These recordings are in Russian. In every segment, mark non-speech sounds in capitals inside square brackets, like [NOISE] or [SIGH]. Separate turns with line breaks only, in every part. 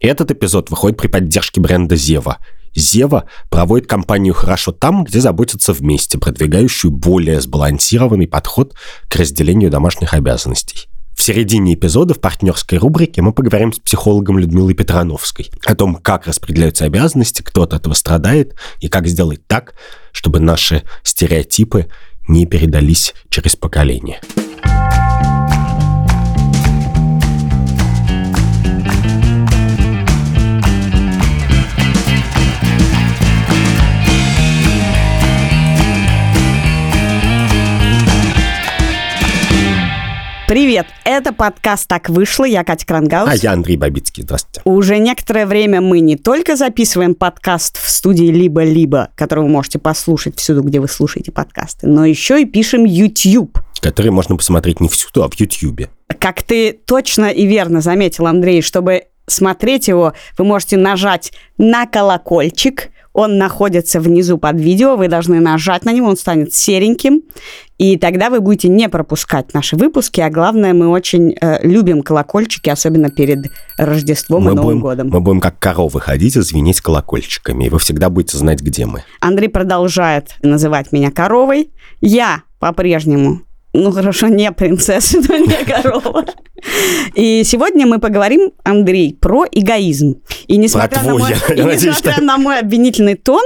Этот эпизод выходит при поддержке бренда Зева. Зева проводит кампанию «Хорошо там», где заботятся вместе, продвигающую более сбалансированный подход к разделению домашних обязанностей. В середине эпизода в партнерской рубрике мы поговорим с психологом Людмилой Петрановской о том, как распределяются обязанности, кто от этого страдает и как сделать так, чтобы наши стереотипы не передались через поколение.
Привет! Это подкаст «Так вышло». Я Катя Крангаус.
А я Андрей Бабицкий. Здравствуйте.
Уже некоторое время мы не только записываем подкаст в студии «Либо-либо», который вы можете послушать всюду, где вы слушаете подкасты, но еще и пишем YouTube.
Который можно посмотреть не всюду, а в YouTube.
Как ты точно и верно заметил, Андрей, чтобы смотреть его, вы можете нажать на колокольчик – он находится внизу под видео, вы должны нажать на него, он станет сереньким, и тогда вы будете не пропускать наши выпуски, а главное, мы очень э, любим колокольчики, особенно перед Рождеством
мы
и Новым
будем,
годом.
Мы будем как коровы ходить и звенеть колокольчиками, и вы всегда будете знать, где мы.
Андрей продолжает называть меня коровой. Я по-прежнему ну хорошо, не принцесса, [LAUGHS] но не корова. И сегодня мы поговорим, Андрей, про эгоизм. И несмотря,
про
на, мой,
твой,
и несмотря что... на мой обвинительный тон,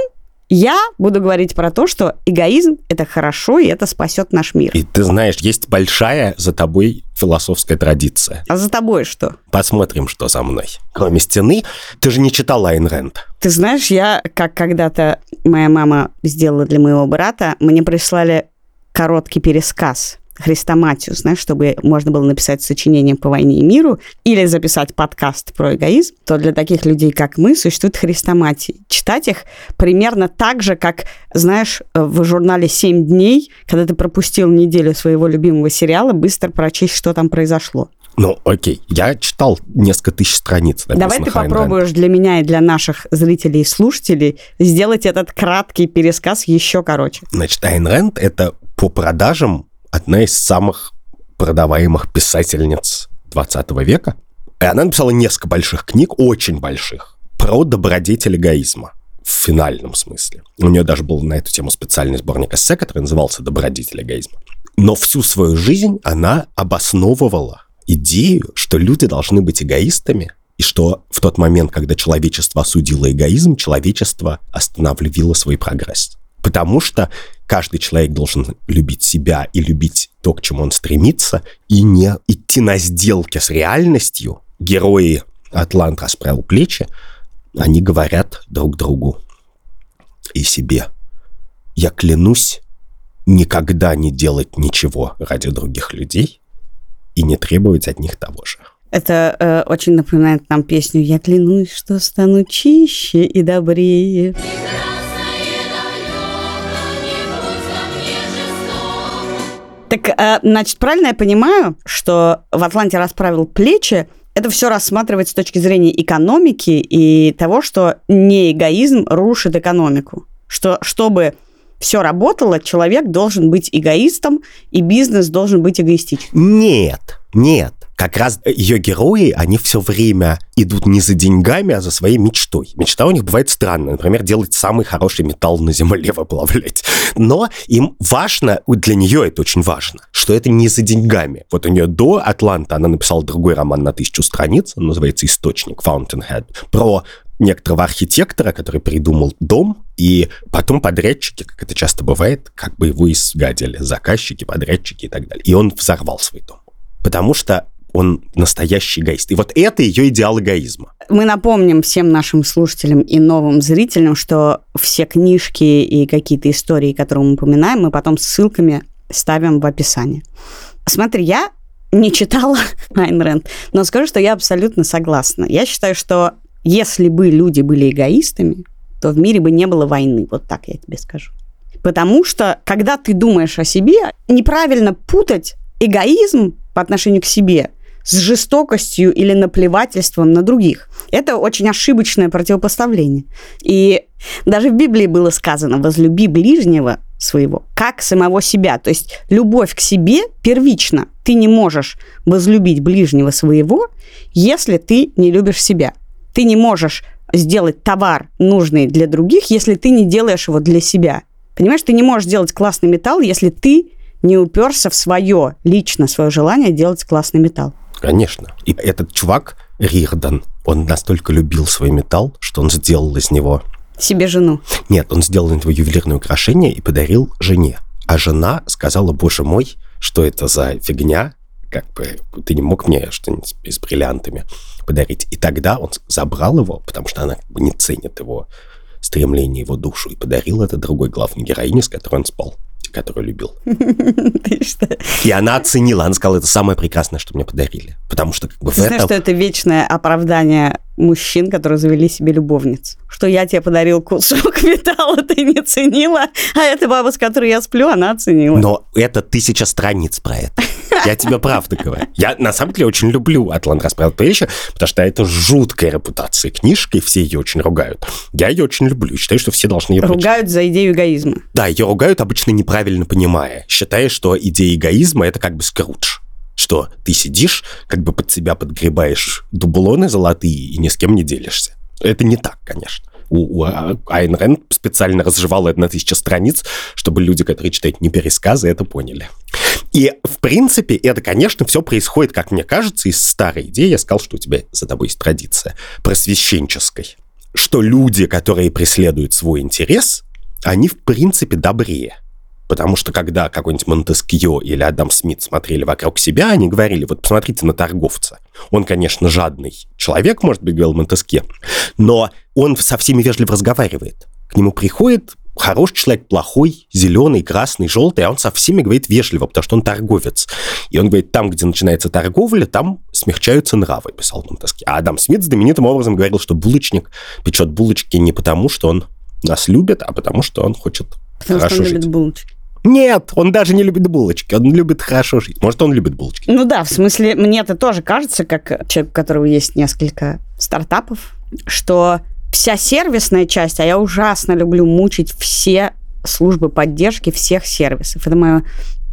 я буду говорить про то, что эгоизм – это хорошо, и это спасет наш мир.
И ты знаешь, есть большая за тобой философская традиция.
А за тобой что?
Посмотрим, что за мной. Кроме стены, ты же не читала Айн Рэнд.
Ты знаешь, я, как когда-то моя мама сделала для моего брата, мне прислали короткий пересказ хрестоматию, знаешь, чтобы можно было написать сочинение по войне и миру или записать подкаст про эгоизм, то для таких людей, как мы, существует хрестоматии. Читать их примерно так же, как, знаешь, в журнале «Семь дней», когда ты пропустил неделю своего любимого сериала, быстро прочесть, что там произошло.
Ну, окей, я читал несколько тысяч страниц.
Давай ты попробуешь для меня и для наших зрителей и слушателей сделать этот краткий пересказ еще короче.
Значит, Айн Рэнд — это по продажам одна из самых продаваемых писательниц 20 века. И она написала несколько больших книг, очень больших, про добродетель эгоизма в финальном смысле. У нее даже был на эту тему специальный сборник эссе, который назывался «Добродетель эгоизма». Но всю свою жизнь она обосновывала идею, что люди должны быть эгоистами, и что в тот момент, когда человечество осудило эгоизм, человечество остановило свой прогресс. Потому что каждый человек должен любить себя и любить то, к чему он стремится, и не идти на сделки с реальностью. Герои «Атлант расправил плечи», они говорят друг другу и себе. Я клянусь никогда не делать ничего ради других людей и не требовать от них того же.
Это э, очень напоминает нам песню «Я клянусь, что стану чище и добрее». Так, э, значит, правильно я понимаю, что в Атланте расправил плечи, это все рассматривать с точки зрения экономики и того, что не эгоизм рушит экономику. Что чтобы все работало, человек должен быть эгоистом, и бизнес должен быть эгоистичным.
Нет, нет как раз ее герои, они все время идут не за деньгами, а за своей мечтой. Мечта у них бывает странная. Например, делать самый хороший металл на земле, [LAUGHS] выплавлять. Но им важно, для нее это очень важно, что это не за деньгами. Вот у нее до Атланта она написала другой роман на тысячу страниц, он называется «Источник», Fountainhead, про некоторого архитектора, который придумал дом, и потом подрядчики, как это часто бывает, как бы его изгадили, заказчики, подрядчики и так далее. И он взорвал свой дом. Потому что он настоящий эгоист. И вот это ее идеал эгоизма.
Мы напомним всем нашим слушателям и новым зрителям, что все книжки и какие-то истории, которые мы упоминаем, мы потом ссылками ставим в описании. Смотри, я не читала [LAUGHS] Айн Рэнд, но скажу, что я абсолютно согласна. Я считаю, что если бы люди были эгоистами, то в мире бы не было войны. Вот так я тебе скажу. Потому что, когда ты думаешь о себе, неправильно путать эгоизм по отношению к себе с жестокостью или наплевательством на других. Это очень ошибочное противопоставление. И даже в Библии было сказано «возлюби ближнего своего, как самого себя». То есть любовь к себе первична. Ты не можешь возлюбить ближнего своего, если ты не любишь себя. ты не можешь сделать товар нужный для других, если ты не делаешь его для себя. Понимаешь, ты не можешь делать классный металл, если ты не уперся в свое, лично свое желание делать классный металл.
Конечно. И этот чувак, Рирдан, он настолько любил свой металл, что он сделал из него...
Себе жену.
Нет, он сделал из него ювелирное украшение и подарил жене. А жена сказала, боже мой, что это за фигня, как бы ты не мог мне что-нибудь с бриллиантами подарить. И тогда он забрал его, потому что она как бы не ценит его стремление, его душу, и подарил это другой главной героине, с которой он спал которую любил. [LAUGHS] И она оценила, она сказала, это самое прекрасное, что мне подарили. Потому что как бы
в Знаешь, что это вечное оправдание мужчин, которые завели себе любовниц. Что я тебе подарил кусок [LAUGHS] металла, ты не ценила, а эта баба, с которой я сплю, она оценила.
Но это тысяча страниц про это. Я тебе правду говорю. Я на самом деле очень люблю «Атлант расправил плечи», потому что это жуткая репутация книжки, все ее очень ругают. Я ее очень люблю, считаю, что все должны ее
Ругают за идею эгоизма.
Да, ее ругают обычно неправильно понимая, считая, что идея эгоизма – это как бы скрудж что ты сидишь, как бы под себя подгребаешь дублоны золотые и ни с кем не делишься. Это не так, конечно у, у Айн Рэнд специально разжевала это на тысячи страниц, чтобы люди, которые читают не пересказы, это поняли. И, в принципе, это, конечно, все происходит, как мне кажется, из старой идеи. Я сказал, что у тебя за тобой есть традиция просвещенческой. Что люди, которые преследуют свой интерес, они, в принципе, добрее. Потому что когда какой-нибудь Монтескье или Адам Смит смотрели вокруг себя, они говорили, вот посмотрите на торговца. Он, конечно, жадный человек, может быть, говорил Монтескье, но он со всеми вежливо разговаривает. К нему приходит хороший человек, плохой, зеленый, красный, желтый, а он со всеми говорит вежливо, потому что он торговец. И он говорит, там, где начинается торговля, там смягчаются нравы, писал Монтескье. А Адам Смит знаменитым образом говорил, что булочник печет булочки не потому, что он нас любит, а потому, что он хочет
Потому
хорошо
что он
жить.
любит булочки.
Нет, он даже не любит булочки, он любит хорошо жить. Может, он любит булочки.
Ну да, в смысле, мне это тоже кажется, как человек, у которого есть несколько стартапов, что вся сервисная часть, а я ужасно люблю мучить все службы поддержки всех сервисов. Это мое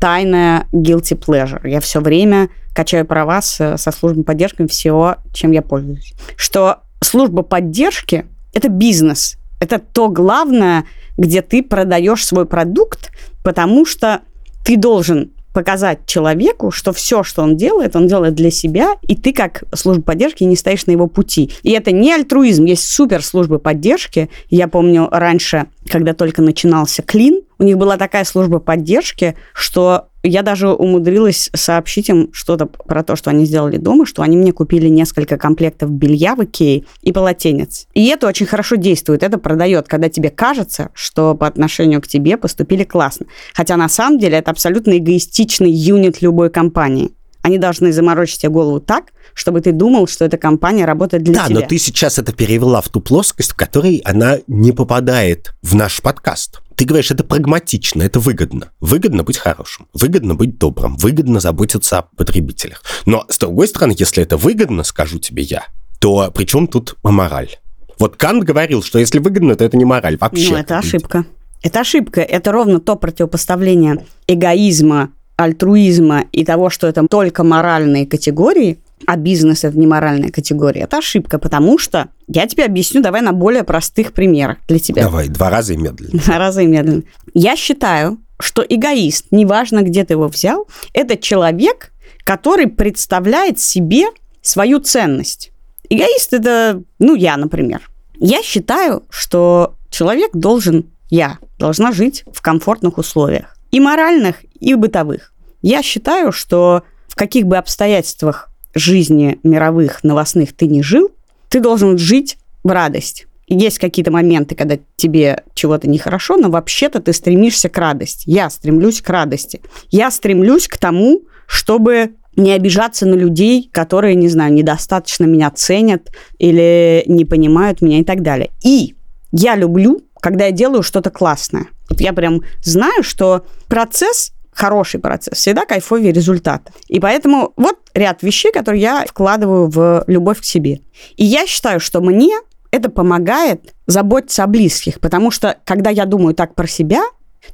тайное guilty pleasure. Я все время качаю права с, со службой поддержки всего, чем я пользуюсь. Что служба поддержки – это бизнес. Это то главное, где ты продаешь свой продукт, потому что ты должен показать человеку, что все, что он делает, он делает для себя, и ты как служба поддержки не стоишь на его пути. И это не альтруизм, есть супер службы поддержки. Я помню раньше, когда только начинался Клин, у них была такая служба поддержки, что я даже умудрилась сообщить им что-то про то, что они сделали дома, что они мне купили несколько комплектов белья в Икее и полотенец. И это очень хорошо действует. Это продает, когда тебе кажется, что по отношению к тебе поступили классно. Хотя на самом деле это абсолютно эгоистичный юнит любой компании. Они должны заморочить тебе голову так, чтобы ты думал, что эта компания работает для
да,
тебя.
Да, но ты сейчас это перевела в ту плоскость, в которой она не попадает в наш подкаст. Ты говоришь, это прагматично, это выгодно. Выгодно быть хорошим, выгодно быть добрым, выгодно заботиться о потребителях. Но, с другой стороны, если это выгодно, скажу тебе я, то при чем тут мораль? Вот Кант говорил, что если выгодно, то это не мораль вообще.
Ну, это ошибка. Это ошибка. Это ровно то противопоставление эгоизма, альтруизма и того, что это только моральные категории, а бизнес это не моральная категория. Это ошибка, потому что я тебе объясню, давай на более простых примерах для тебя.
Давай, два раза и медленно.
Два раза и медленно. Я считаю, что эгоист, неважно, где ты его взял, это человек, который представляет себе свою ценность. Эгоист это, ну, я, например. Я считаю, что человек должен, я, должна жить в комфортных условиях. И моральных, и бытовых. Я считаю, что в каких бы обстоятельствах жизни мировых новостных ты не жил, ты должен жить в радость. Есть какие-то моменты, когда тебе чего-то нехорошо, но вообще-то ты стремишься к радости. Я стремлюсь к радости. Я стремлюсь к тому, чтобы не обижаться на людей, которые, не знаю, недостаточно меня ценят или не понимают меня и так далее. И я люблю, когда я делаю что-то классное. Вот я прям знаю, что процесс хороший процесс, всегда кайфовее результат. И поэтому вот ряд вещей, которые я вкладываю в любовь к себе. И я считаю, что мне это помогает заботиться о близких, потому что когда я думаю так про себя,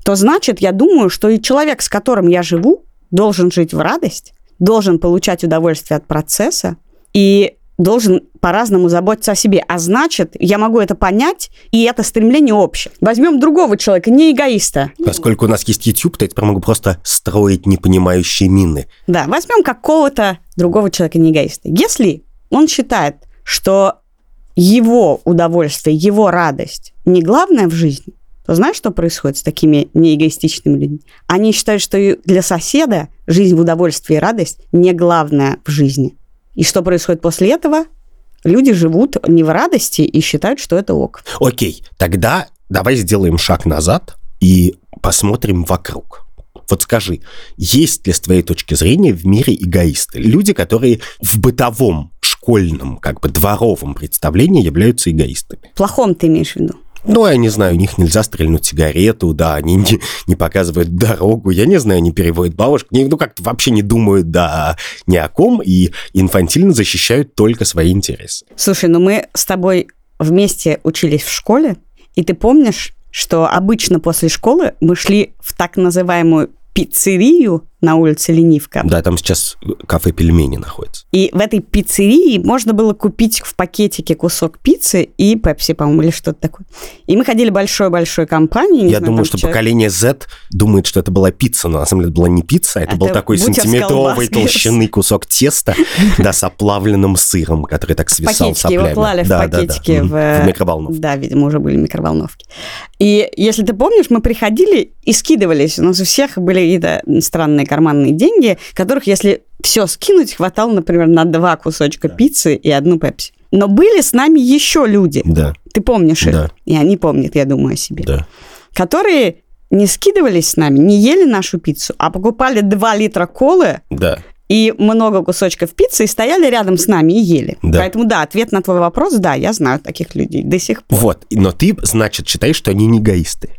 то значит, я думаю, что и человек, с которым я живу, должен жить в радость, должен получать удовольствие от процесса, и должен по-разному заботиться о себе. А значит, я могу это понять, и это стремление общее. Возьмем другого человека, не эгоиста.
Поскольку у нас есть YouTube, то я теперь могу просто строить непонимающие мины.
Да, возьмем какого-то другого человека, не эгоиста. Если он считает, что его удовольствие, его радость не главное в жизни, то знаешь, что происходит с такими неэгоистичными людьми? Они считают, что для соседа жизнь в удовольствии и радость не главное в жизни. И что происходит после этого? Люди живут не в радости и считают, что это ок.
Окей, тогда давай сделаем шаг назад и посмотрим вокруг. Вот скажи, есть ли с твоей точки зрения в мире эгоисты? Люди, которые в бытовом, школьном, как бы дворовом представлении являются эгоистами.
Плохом ты имеешь в виду?
Ну, я не знаю, у них нельзя стрельнуть сигарету, да, они не, не показывают дорогу, я не знаю, не переводят бабушек, не, ну, как-то вообще не думают, да, ни о ком, и инфантильно защищают только свои интересы.
Слушай, ну мы с тобой вместе учились в школе, и ты помнишь, что обычно после школы мы шли в так называемую пиццерию на улице Ленивка.
Да, там сейчас кафе пельмени находится.
И в этой пиццерии можно было купить в пакетике кусок пиццы и пепси, по-моему, или что-то такое. И мы ходили большой-большой компанией.
Я знаю, думаю, что человек... поколение Z думает, что это была пицца, но на самом деле это была не пицца, это, это был такой сантиметровой толщины кусок теста, [LAUGHS] да, с оплавленным сыром, который так свисал
соплями. его клали в пакетике в
микроволновку.
Да, видимо, уже были микроволновки. И если ты помнишь, мы приходили и скидывались. У нас у всех были какие-то странные карманные деньги, которых, если все скинуть, хватало, например, на два кусочка пиццы и одну пепси. Но были с нами еще люди.
Да.
Ты помнишь их?
Да.
И они помнят, я думаю, о себе.
Да.
Которые не скидывались с нами, не ели нашу пиццу, а покупали 2 литра колы
да.
и много кусочков пиццы и стояли рядом с нами и ели.
Да.
Поэтому да, ответ на твой вопрос, да, я знаю таких людей до сих пор.
Вот, но ты, значит, считаешь, что они не эгоисты.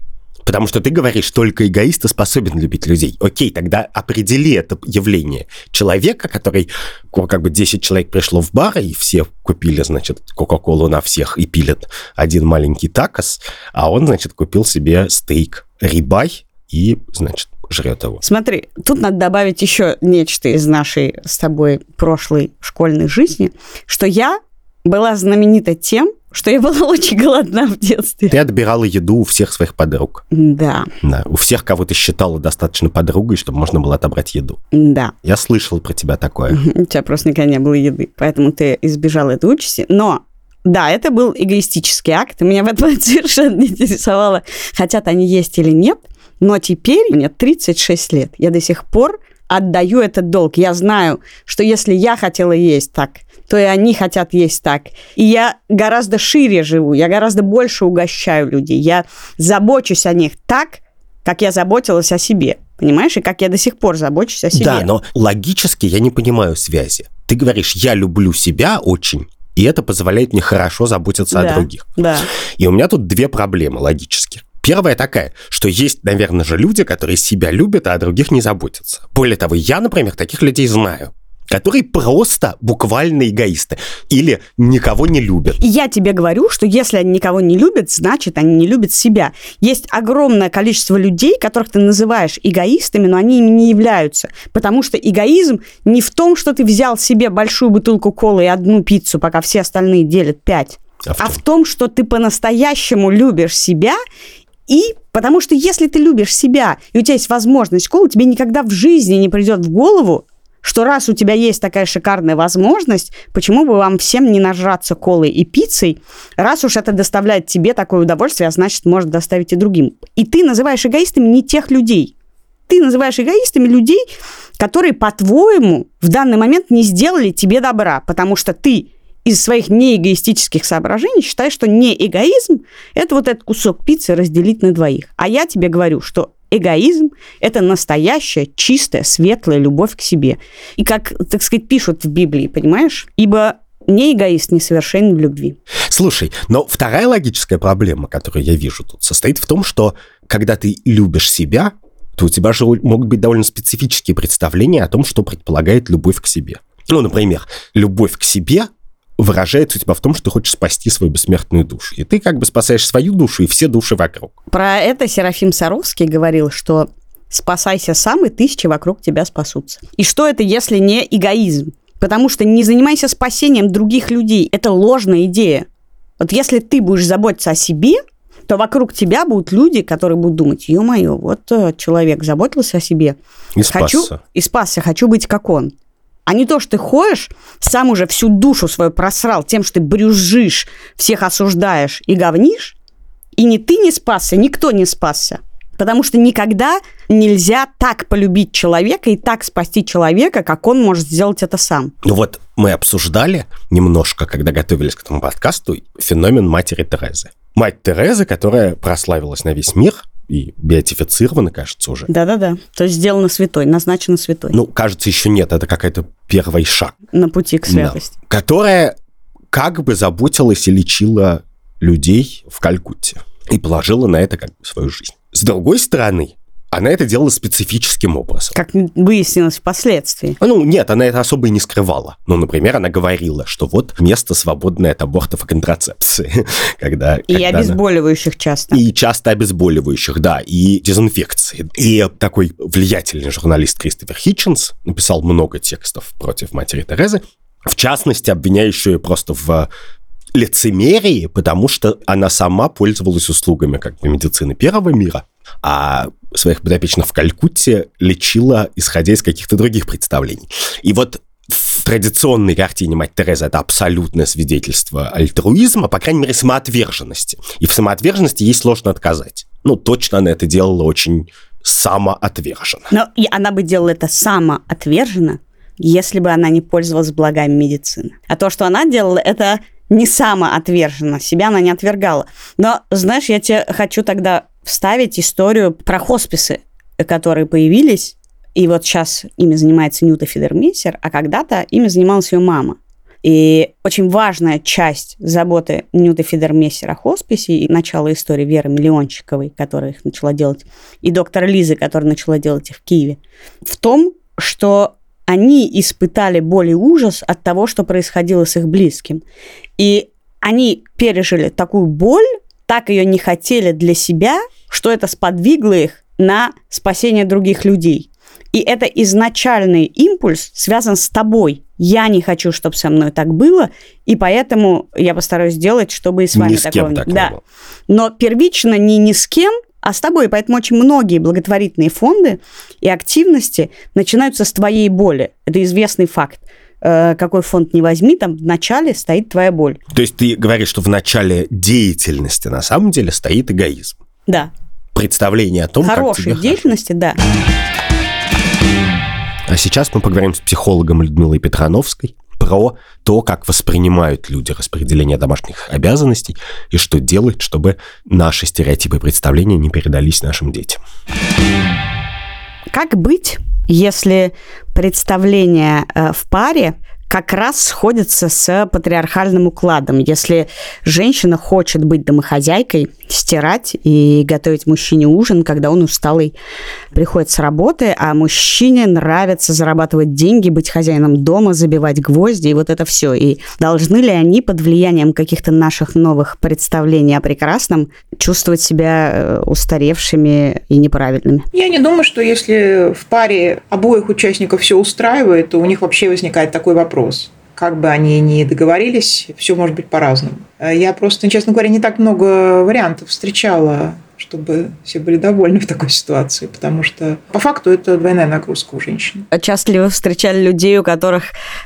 Потому что ты говоришь, только эгоист способен любить людей. Окей, тогда определи это явление. Человека, который, как бы 10 человек пришло в бар, и все купили, значит, Кока-Колу на всех и пилят один маленький такос, а он, значит, купил себе стейк рибай и, значит, жрет его.
Смотри, тут надо добавить еще нечто из нашей с тобой прошлой школьной жизни, что я была знаменита тем, что я была [LAUGHS] очень голодна в детстве.
Ты отбирала еду у всех своих подруг.
Да.
Да, у всех, кого ты считала достаточно подругой, чтобы можно было отобрать еду.
Да.
Я слышал про тебя такое.
У тебя просто никогда не было еды, поэтому ты избежала этой участи. Но да, это был эгоистический акт, меня в этом [LAUGHS] совершенно не интересовало, хотят они есть или нет. Но теперь мне 36 лет, я до сих пор отдаю этот долг. Я знаю, что если я хотела есть так, то и они хотят есть так. И я гораздо шире живу, я гораздо больше угощаю людей. Я забочусь о них так, как я заботилась о себе. Понимаешь? И как я до сих пор забочусь о себе.
Да, но логически я не понимаю связи. Ты говоришь, я люблю себя очень, и это позволяет мне хорошо заботиться
да,
о других.
Да.
И у меня тут две проблемы логически. Первая такая, что есть, наверное же, люди, которые себя любят, а о других не заботятся. Более того, я, например, таких людей знаю которые просто буквально эгоисты или никого не любят.
Я тебе говорю, что если они никого не любят, значит, они не любят себя. Есть огромное количество людей, которых ты называешь эгоистами, но они ими не являются. Потому что эгоизм не в том, что ты взял себе большую бутылку колы и одну пиццу, пока все остальные делят пять. А в, а в том, что ты по-настоящему любишь себя и потому что если ты любишь себя, и у тебя есть возможность колы, тебе никогда в жизни не придет в голову, что раз у тебя есть такая шикарная возможность, почему бы вам всем не нажраться колой и пиццей, раз уж это доставляет тебе такое удовольствие, а значит, может доставить и другим. И ты называешь эгоистами не тех людей. Ты называешь эгоистами людей, которые, по-твоему, в данный момент не сделали тебе добра, потому что ты из своих неэгоистических соображений считаешь, что не эгоизм – это вот этот кусок пиццы разделить на двоих. А я тебе говорю, что эгоизм – это настоящая, чистая, светлая любовь к себе. И как, так сказать, пишут в Библии, понимаешь? Ибо не эгоист несовершенен в любви.
Слушай, но вторая логическая проблема, которую я вижу тут, состоит в том, что когда ты любишь себя, то у тебя же могут быть довольно специфические представления о том, что предполагает любовь к себе. Ну, например, любовь к себе выражается у тебя в том, что ты хочешь спасти свою бессмертную душу. И ты как бы спасаешь свою душу и все души вокруг.
Про это Серафим Саровский говорил, что спасайся сам, и тысячи вокруг тебя спасутся. И что это, если не эгоизм? Потому что не занимайся спасением других людей. Это ложная идея. Вот если ты будешь заботиться о себе, то вокруг тебя будут люди, которые будут думать, ё-моё, вот э, человек заботился о себе.
И
Хочу,
спасся.
и спасся, хочу быть как он. А не то, что ты ходишь, сам уже всю душу свою просрал тем, что ты брюзжишь, всех осуждаешь и говнишь, и ни ты не спасся, никто не спасся. Потому что никогда нельзя так полюбить человека и так спасти человека, как он может сделать это сам.
Ну вот мы обсуждали немножко, когда готовились к этому подкасту, феномен матери Терезы. Мать Терезы, которая прославилась на весь мир и беатифицирована, кажется, уже.
Да-да-да. То есть сделано святой, назначено святой.
Ну, кажется, еще нет, это какой-то первый шаг.
на пути к святости.
Да. Которая как бы заботилась и лечила людей в Калькутте. И положила на это как бы свою жизнь. С другой стороны, она это делала специфическим образом.
Как выяснилось впоследствии.
Ну, нет, она это особо и не скрывала. Ну, например, она говорила, что вот место свободное от абортов и контрацепции. [LAUGHS] когда,
И
когда она-
обезболивающих часто.
И часто обезболивающих, да, и дезинфекции. И такой влиятельный журналист Кристофер Хитченс написал много текстов против матери Терезы, в частности, обвиняющую ее просто в лицемерии, потому что она сама пользовалась услугами как бы медицины первого мира, а своих подопечных в Калькутте лечила, исходя из каких-то других представлений. И вот в традиционной картине мать Тереза это абсолютное свидетельство альтруизма, по крайней мере, самоотверженности. И в самоотверженности ей сложно отказать. Ну, точно она это делала очень самоотверженно.
Но и она бы делала это самоотверженно, если бы она не пользовалась благами медицины. А то, что она делала, это не самоотверженно, себя она не отвергала. Но, знаешь, я тебе хочу тогда вставить историю про хосписы, которые появились, и вот сейчас ими занимается Нюта Фидермейсер, а когда-то ими занималась ее мама. И очень важная часть заботы Нюты Фидермессера о хосписе и начала истории Веры Миллиончиковой, которая их начала делать, и доктора Лизы, которая начала делать их в Киеве, в том, что они испытали боль и ужас от того, что происходило с их близким. И они пережили такую боль, так ее не хотели для себя, что это сподвигло их на спасение других людей. И это изначальный импульс связан с тобой. Я не хочу, чтобы со мной так было, и поэтому я постараюсь сделать, чтобы и с вами
Ни с кем
такого не-
так не
Да.
было.
Но первично не ни с кем, а с тобой. Поэтому очень многие благотворительные фонды и активности начинаются с твоей боли. Это известный факт. Э, Какой фонд не возьми, там в начале стоит твоя боль.
То есть ты говоришь, что в начале деятельности на самом деле стоит эгоизм.
Да.
Представление о том, как
Хорошей
тебе хорошо.
деятельности, да.
А сейчас мы поговорим с психологом Людмилой Петрановской про то, как воспринимают люди распределение домашних обязанностей и что делать, чтобы наши стереотипы и представления не передались нашим детям.
Как быть, если представления э, в паре как раз сходятся с патриархальным укладом. Если женщина хочет быть домохозяйкой, стирать и готовить мужчине ужин, когда он усталый приходит с работы, а мужчине нравится зарабатывать деньги, быть хозяином дома, забивать гвозди и вот это все. И должны ли они под влиянием каких-то наших новых представлений о прекрасном чувствовать себя э, устаревшими и неправильными?
Я не думаю, что если в паре обоих участников все устраивает, то у них вообще возникает такой вопрос. Как бы они ни договорились, все может быть по-разному. Я просто, честно говоря, не так много вариантов встречала, чтобы все были довольны в такой ситуации, потому что по факту это двойная нагрузка у женщин.
Часто ли вы встречали людей, у которых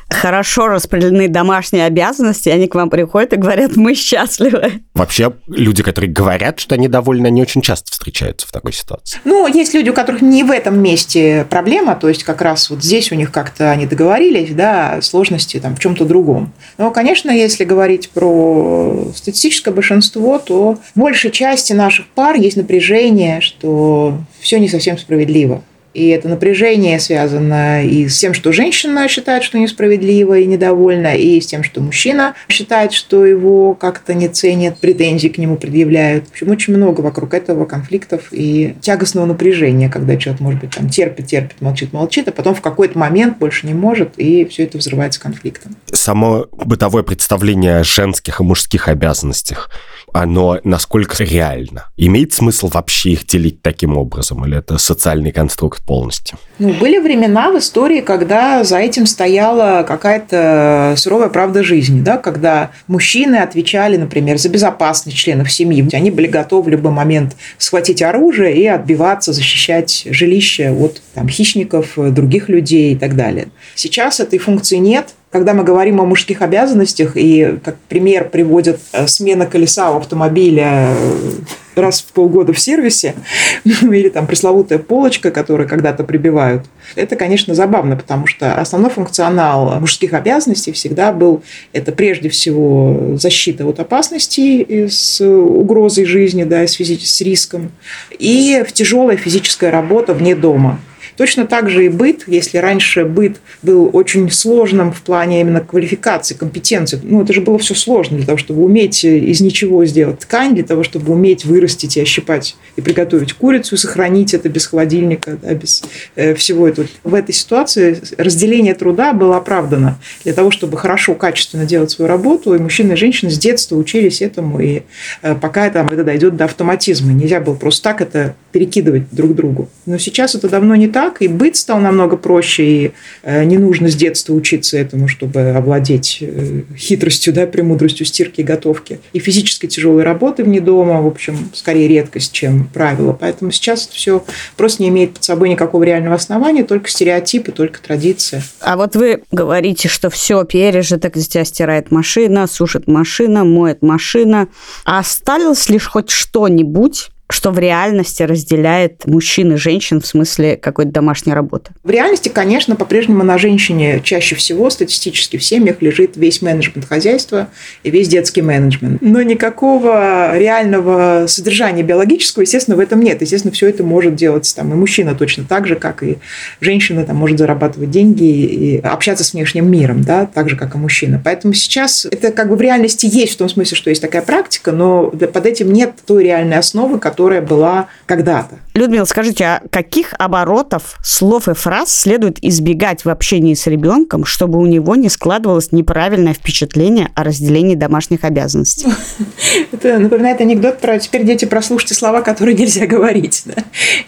хорошо распределены домашние обязанности, и они к вам приходят и говорят, мы счастливы?
Вообще, люди, которые говорят, что они довольны, они очень часто встречаются в такой ситуации.
Ну, есть люди, у которых не в этом месте проблема, то есть как раз вот здесь у них как-то они договорились, да, сложности там в чем-то другом. Но, конечно, если говорить про статистическое большинство, то в большей части наших пар есть напряжение, что все не совсем справедливо. И это напряжение связано и с тем, что женщина считает, что несправедливо и недовольна, и с тем, что мужчина считает, что его как-то не ценят, претензии к нему предъявляют. В общем, очень много вокруг этого конфликтов и тягостного напряжения, когда человек, может быть, там терпит, терпит, молчит, молчит, а потом в какой-то момент больше не может, и все это взрывается конфликтом.
Само бытовое представление о женских и мужских обязанностях, оно насколько реально? Имеет смысл вообще их делить таким образом? Или это социальный конструкт полностью.
Ну, были времена в истории, когда за этим стояла какая-то суровая правда жизни, да, когда мужчины отвечали, например, за безопасность членов семьи. Они были готовы в любой момент схватить оружие и отбиваться, защищать жилище от там, хищников, других людей и так далее. Сейчас этой функции нет, когда мы говорим о мужских обязанностях, и как пример приводят э, смена колеса у автомобиля э, раз в полгода в сервисе, [LAUGHS] или там пресловутая полочка, которую когда-то прибивают, это, конечно, забавно, потому что основной функционал мужских обязанностей всегда был это прежде всего защита от опасностей с угрозой жизни, да, с, физи- с риском, и в тяжелая физическая работа вне дома – Точно так же и быт, если раньше быт был очень сложным в плане именно квалификации, компетенции, ну, это же было все сложно для того, чтобы уметь из ничего сделать ткань, для того, чтобы уметь вырастить и ощипать, и приготовить курицу, сохранить это без холодильника, да, без э, всего этого. В этой ситуации разделение труда было оправдано для того, чтобы хорошо, качественно делать свою работу, и мужчины и женщины с детства учились этому, и э, пока там, это дойдет до автоматизма. Нельзя было просто так это перекидывать друг другу. Но сейчас это давно не так, и быт стал намного проще, и э, не нужно с детства учиться этому, чтобы овладеть э, хитростью, да, премудростью стирки и готовки. И физической тяжелой работы вне дома, в общем, скорее редкость, чем правило. Поэтому сейчас это все просто не имеет под собой никакого реального основания, только стереотипы, только традиция.
А вот вы говорите, что все пережито, тебя стирает машина, сушит машина, моет машина. А осталось лишь хоть что-нибудь что в реальности разделяет мужчин и женщин в смысле какой-то домашней работы?
В реальности, конечно, по-прежнему на женщине чаще всего статистически в семьях лежит весь менеджмент хозяйства и весь детский менеджмент. Но никакого реального содержания биологического, естественно, в этом нет. Естественно, все это может делать там, и мужчина точно так же, как и женщина там, может зарабатывать деньги и общаться с внешним миром, да, так же, как и мужчина. Поэтому сейчас это как бы в реальности есть в том смысле, что есть такая практика, но под этим нет той реальной основы, которая была когда-то.
Людмила, скажите, а каких оборотов, слов и фраз следует избегать в общении с ребенком, чтобы у него не складывалось неправильное впечатление о разделении домашних обязанностей? [LAUGHS]
Это напоминает анекдот про «теперь, дети, прослушайте слова, которые нельзя говорить».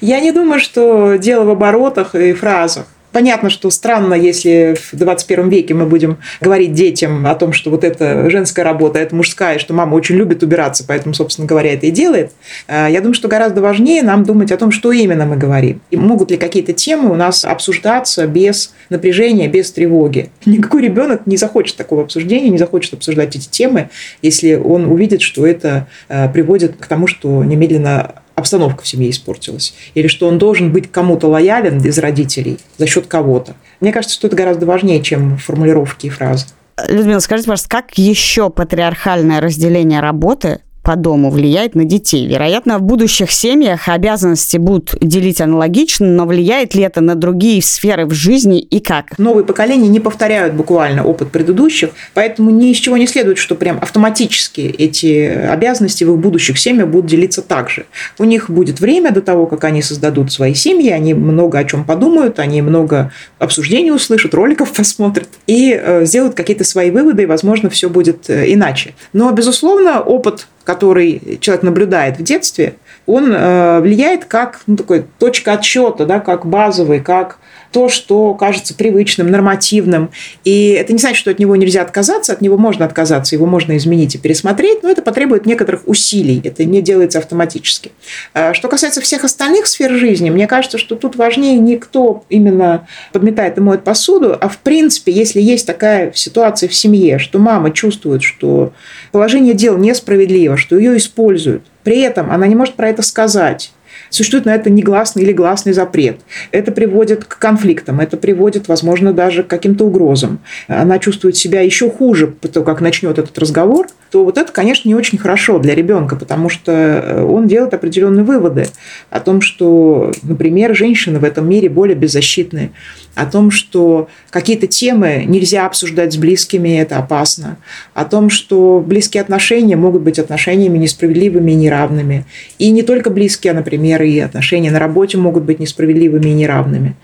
Я не думаю, что дело в оборотах и фразах. Понятно, что странно, если в 21 веке мы будем говорить детям о том, что вот это женская работа, это мужская, что мама очень любит убираться, поэтому, собственно говоря, это и делает. А, я думаю, что гораздо важнее нам думать о том, что именно мы говорим. И могут ли какие-то темы у нас обсуждаться без напряжения, без тревоги. Никакой ребенок не захочет такого обсуждения, не захочет обсуждать эти темы, если он увидит, что это а, приводит к тому, что немедленно обстановка в семье испортилась, или что он должен быть кому-то лоялен из родителей за счет кого-то. Мне кажется, что это гораздо важнее, чем формулировки и фразы.
Людмила, скажите, пожалуйста, как еще патриархальное разделение работы по дому влияет на детей. Вероятно, в будущих семьях обязанности будут делить аналогично, но влияет ли это на другие сферы в жизни и как?
Новые поколения не повторяют буквально опыт предыдущих, поэтому ни из чего не следует, что прям автоматически эти обязанности в их будущих семьях будут делиться так же. У них будет время до того, как они создадут свои семьи, они много о чем подумают, они много обсуждений услышат, роликов [LAUGHS] посмотрят и э, сделают какие-то свои выводы, и, возможно, все будет э, иначе. Но, безусловно, опыт который человек наблюдает в детстве, он э, влияет как ну, такой точка отсчета, да, как базовый, как то, что кажется привычным, нормативным. И это не значит, что от него нельзя отказаться, от него можно отказаться, его можно изменить и пересмотреть, но это потребует некоторых усилий, это не делается автоматически. А что касается всех остальных сфер жизни, мне кажется, что тут важнее не кто именно подметает и моет посуду, а в принципе, если есть такая ситуация в семье, что мама чувствует, что положение дел несправедливо, что ее используют, при этом она не может про это сказать, Существует на это негласный или гласный запрет. Это приводит к конфликтам, это приводит, возможно, даже к каким-то угрозам. Она чувствует себя еще хуже, потому как начнет этот разговор, то вот это, конечно, не очень хорошо для ребенка, потому что э, он делает определенные выводы о том, что, например, женщины в этом мире более беззащитны, о том, что какие-то темы нельзя обсуждать с близкими, это опасно, о том, что близкие отношения могут быть отношениями несправедливыми и неравными. И не только близкие, а, например, и отношения на работе могут быть несправедливыми и неравными.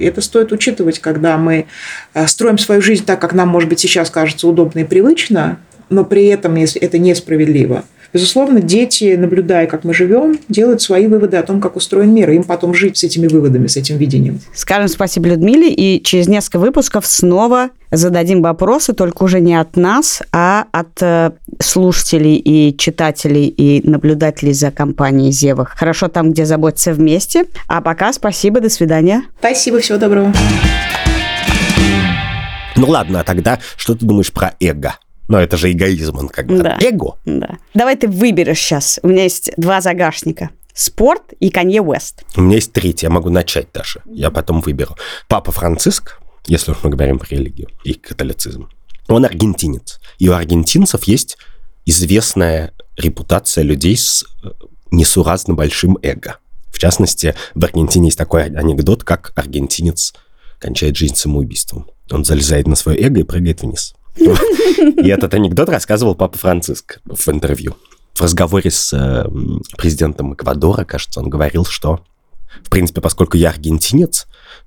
Это стоит учитывать, когда мы э, строим свою жизнь так, как нам, может быть, сейчас кажется удобно и привычно, но при этом, если это несправедливо, Безусловно, дети, наблюдая, как мы живем, делают свои выводы о том, как устроен мир, и им потом жить с этими выводами, с этим видением.
Скажем спасибо Людмиле, и через несколько выпусков снова зададим вопросы, только уже не от нас, а от э, слушателей и читателей и наблюдателей за компанией Зевах. Хорошо там, где заботятся вместе. А пока спасибо, до свидания.
Спасибо, всего доброго.
Ну ладно, а тогда что ты думаешь про эго? Но это же эгоизм, он как бы
Да.
эго.
Да. Давай ты выберешь сейчас. У меня есть два загашника. Спорт и Канье Уэст.
У меня есть третий, я могу начать даже. Я потом выберу. Папа Франциск, если уж мы говорим про религию и католицизм, он аргентинец. И у аргентинцев есть известная репутация людей с э, несуразно большим эго. В частности, в Аргентине есть такой анекдот, как аргентинец кончает жизнь самоубийством. Он залезает на свое эго и прыгает вниз. И этот анекдот рассказывал папа Франциск в интервью. В разговоре с э, президентом Эквадора, кажется, он говорил, что, в принципе, поскольку я аргентинец,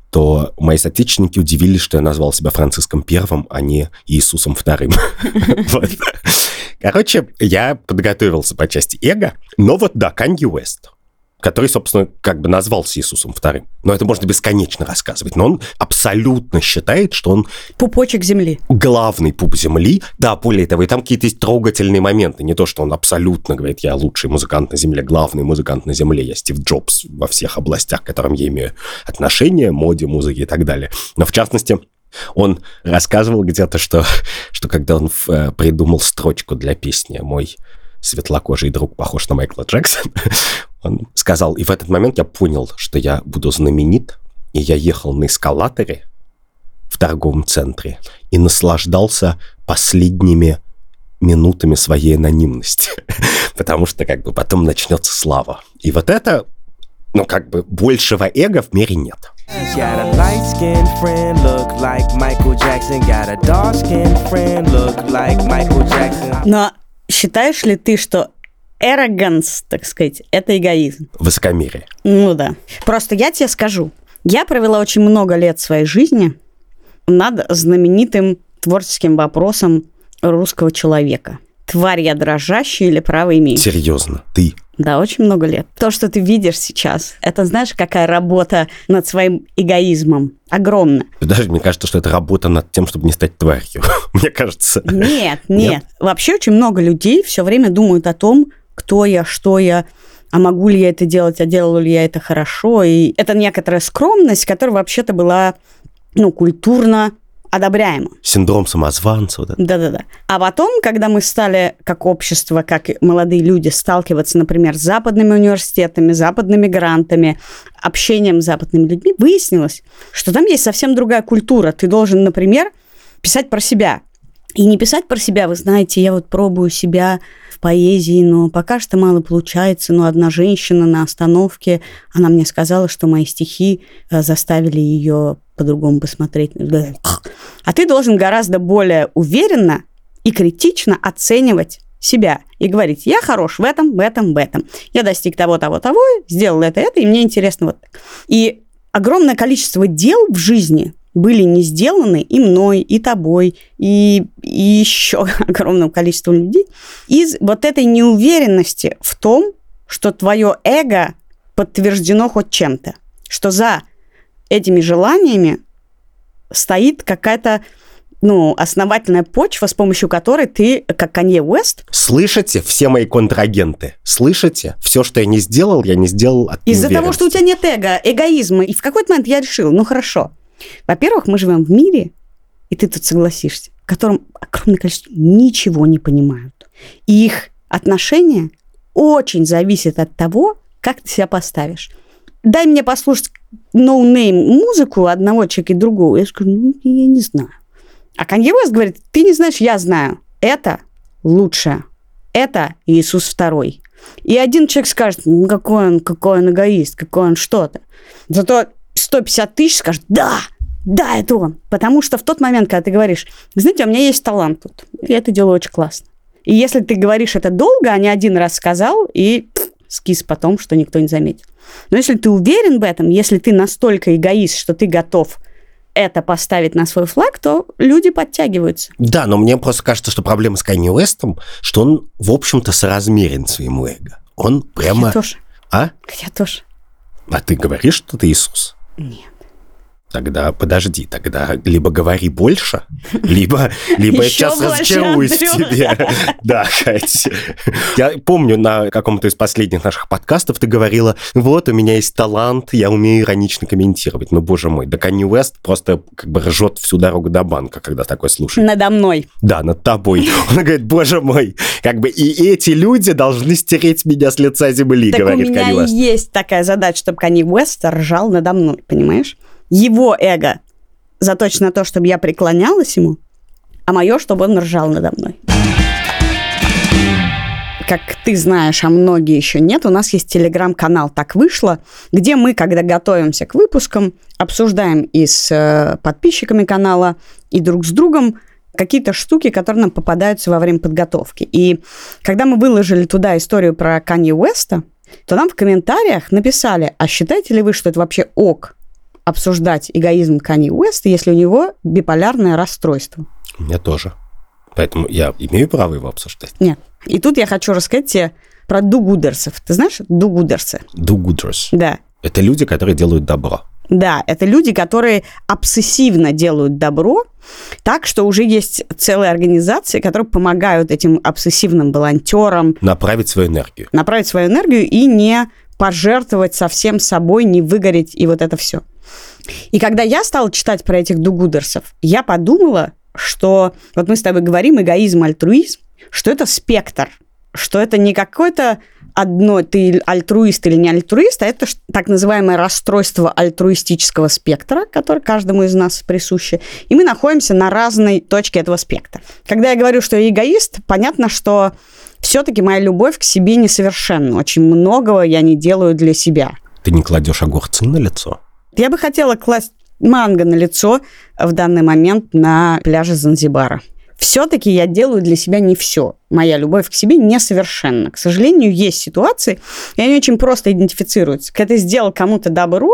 то мои соотечественники удивились, что я назвал себя Франциском Первым, а не Иисусом Вторым. [LAUGHS] Короче, я подготовился по части эго, но вот да, Канье Уэст, который, собственно, как бы назвался Иисусом Вторым. Но это можно бесконечно рассказывать. Но он абсолютно считает, что он
Пупочек земли.
главный пуп Земли. Да, более того, и там какие-то есть трогательные моменты. Не то, что он абсолютно говорит, я лучший музыкант на Земле, главный музыкант на Земле, я Стив Джобс во всех областях, к которым я имею отношение, моде, музыке и так далее. Но в частности, он рассказывал где-то, что, что когда он э, придумал строчку для песни «Мой светлокожий друг похож на Майкла Джексона», он сказал, и в этот момент я понял, что я буду знаменит, и я ехал на эскалаторе в торговом центре и наслаждался последними минутами своей анонимности, [LAUGHS] потому что как бы потом начнется слава. И вот это, ну как бы большего эго в мире нет.
Got a light skinned friend, look like Michael Jackson. Got a dark skinned friend, look like Michael Jackson.
Но считаешь ли ты, что arrogance, так сказать, это эгоизм?
Высокомерие.
Ну да. Просто я тебе скажу. Я провела очень много лет своей жизни над знаменитым творческим вопросом русского человека. Тварь я дрожащая или право имею?
Серьезно, ты.
Да, очень много лет. То, что ты видишь сейчас, это знаешь, какая работа над своим эгоизмом? Огромная.
Даже мне кажется, что это работа над тем, чтобы не стать тварью. [LAUGHS] Мне кажется.
Нет, нет,
Нет?
Вообще очень много людей все время думают о том, кто я, что я, а могу ли я это делать, а делала ли я это хорошо. И это некоторая скромность, которая вообще-то была ну, культурно одобряема.
Синдром самозванца. Вот.
Да-да-да. А потом, когда мы стали, как общество, как молодые люди, сталкиваться, например, с западными университетами, западными грантами, общением с западными людьми, выяснилось, что там есть совсем другая культура. Ты должен, например, писать про себя. И не писать про себя, вы знаете, я вот пробую себя поэзии, но пока что мало получается. Но одна женщина на остановке, она мне сказала, что мои стихи э, заставили ее по-другому посмотреть. А ты должен гораздо более уверенно и критично оценивать себя и говорить, я хорош в этом, в этом, в этом. Я достиг того, того, того, сделал это, это, и мне интересно вот так. И огромное количество дел в жизни были не сделаны и мной, и тобой, и, и еще [LAUGHS] огромным количеством людей из вот этой неуверенности в том, что твое эго подтверждено хоть чем-то, что за этими желаниями стоит какая-то ну, основательная почва, с помощью которой ты, как Канье Уэст,
Слышите, все мои контрагенты? Слышите? Все, что я не сделал, я не сделал от
из-за того, что у тебя нет эго, эгоизма, и в какой-то момент я решила, ну хорошо, во-первых, мы живем в мире, и ты тут согласишься, в котором огромное количество ничего не понимают. И их отношение очень зависит от того, как ты себя поставишь. Дай мне послушать no-name музыку одного человека и другого. Я скажу, ну, я не знаю. А Канье Уэст говорит, ты не знаешь, я знаю. Это лучше. Это Иисус Второй. И один человек скажет, ну, какой он, какой он эгоист, какой он что-то. Зато 150 тысяч скажет, да, да, это он. Потому что в тот момент, когда ты говоришь, знаете, у меня есть талант тут, я это делаю очень классно. И если ты говоришь это долго, а не один раз сказал, и пф, скис потом, что никто не заметит. Но если ты уверен в этом, если ты настолько эгоист, что ты готов это поставить на свой флаг, то люди подтягиваются.
Да, но мне просто кажется, что проблема с Канни Уэстом, что он, в общем-то, соразмерен своему эго. Он прямо...
Я тоже.
А?
Я тоже.
А ты говоришь, что ты Иисус?
Нет.
Тогда подожди, тогда либо говори больше, [LAUGHS] либо, либо я сейчас разочаруюсь в тебе. [LAUGHS] Да, Кать. Я помню на каком-то из последних наших подкастов ты говорила, вот, у меня есть талант, я умею иронично комментировать. Ну, боже мой, да Канни Уэст просто как бы ржет всю дорогу до банка, когда такое слушает.
Надо мной.
Да, над тобой. [LAUGHS] Он говорит, боже мой, как бы и эти люди должны стереть меня с лица земли,
Так у
говорит
меня
Канни Уэст.
есть такая задача, чтобы Канни Уэст ржал надо мной, понимаешь? Его эго заточено на то, чтобы я преклонялась ему, а мое, чтобы он ржал надо мной. Как ты знаешь, а многие еще нет, у нас есть телеграм-канал «Так вышло», где мы, когда готовимся к выпускам, обсуждаем и с э, подписчиками канала, и друг с другом какие-то штуки, которые нам попадаются во время подготовки. И когда мы выложили туда историю про Канье Уэста, то нам в комментариях написали, а считаете ли вы, что это вообще ок обсуждать эгоизм Канье Уэста, если у него биполярное расстройство?
У меня тоже. Поэтому я имею право его обсуждать.
Нет. И тут я хочу рассказать тебе про дугудерсов. Ты знаешь дугудерсы?
Gooders.
Да.
Это люди, которые делают добро.
Да, это люди, которые обсессивно делают добро, так что уже есть целые организации, которые помогают этим обсессивным волонтерам
Направить свою энергию.
направить свою энергию и не пожертвовать совсем собой, не выгореть и вот это все. И когда я стала читать про этих дугудерсов, я подумала, что вот мы с тобой говорим эгоизм, альтруизм, что это спектр, что это не какой-то одно, ты альтруист или не альтруист, а это так называемое расстройство альтруистического спектра, которое каждому из нас присуще. И мы находимся на разной точке этого спектра. Когда я говорю, что я эгоист, понятно, что все-таки моя любовь к себе несовершенна. Очень многого я не делаю для себя.
Ты не кладешь огурцы на лицо.
Я бы хотела класть манго на лицо в данный момент на пляже Занзибара. Все-таки я делаю для себя не все. Моя любовь к себе несовершенна. К сожалению, есть ситуации, и они очень просто идентифицируются. Когда ты сделал кому-то добро,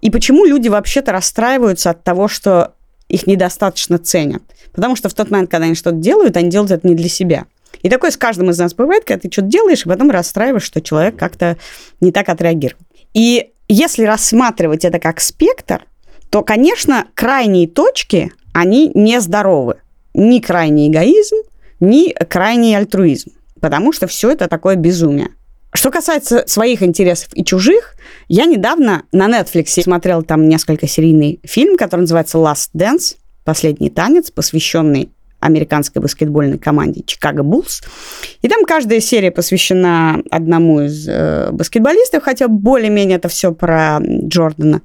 и почему люди вообще-то расстраиваются от того, что их недостаточно ценят. Потому что в тот момент, когда они что-то делают, они делают это не для себя. И такое с каждым из нас бывает, когда ты что-то делаешь, и потом расстраиваешь, что человек как-то не так отреагировал. И если рассматривать это как спектр, то, конечно, крайние точки, они нездоровы. Ни крайний эгоизм, ни крайний альтруизм. Потому что все это такое безумие. Что касается своих интересов и чужих, я недавно на Netflix смотрела там несколько серийный фильм, который называется Last Dance, последний танец, посвященный американской баскетбольной команде Чикаго Буллс. И там каждая серия посвящена одному из э, баскетболистов, хотя более-менее это все про Джордана.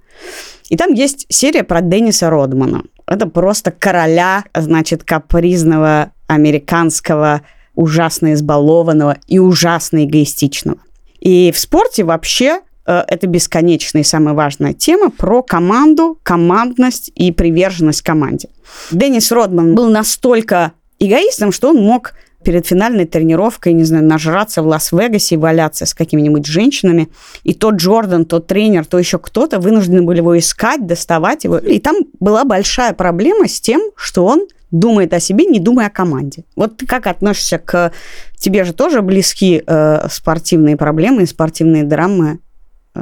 И там есть серия про Денниса Родмана. Это просто короля, значит, капризного, американского, ужасно избалованного и ужасно эгоистичного. И в спорте вообще это бесконечная и самая важная тема про команду, командность и приверженность команде. Деннис Родман был настолько эгоистом, что он мог перед финальной тренировкой, не знаю, нажраться в Лас-Вегасе и валяться с какими-нибудь женщинами. И то Джордан, то тренер, то еще кто-то вынуждены были его искать, доставать его. И там была большая проблема с тем, что он думает о себе, не думая о команде. Вот ты как относишься к... Тебе же тоже близки э, спортивные проблемы и спортивные драмы, э,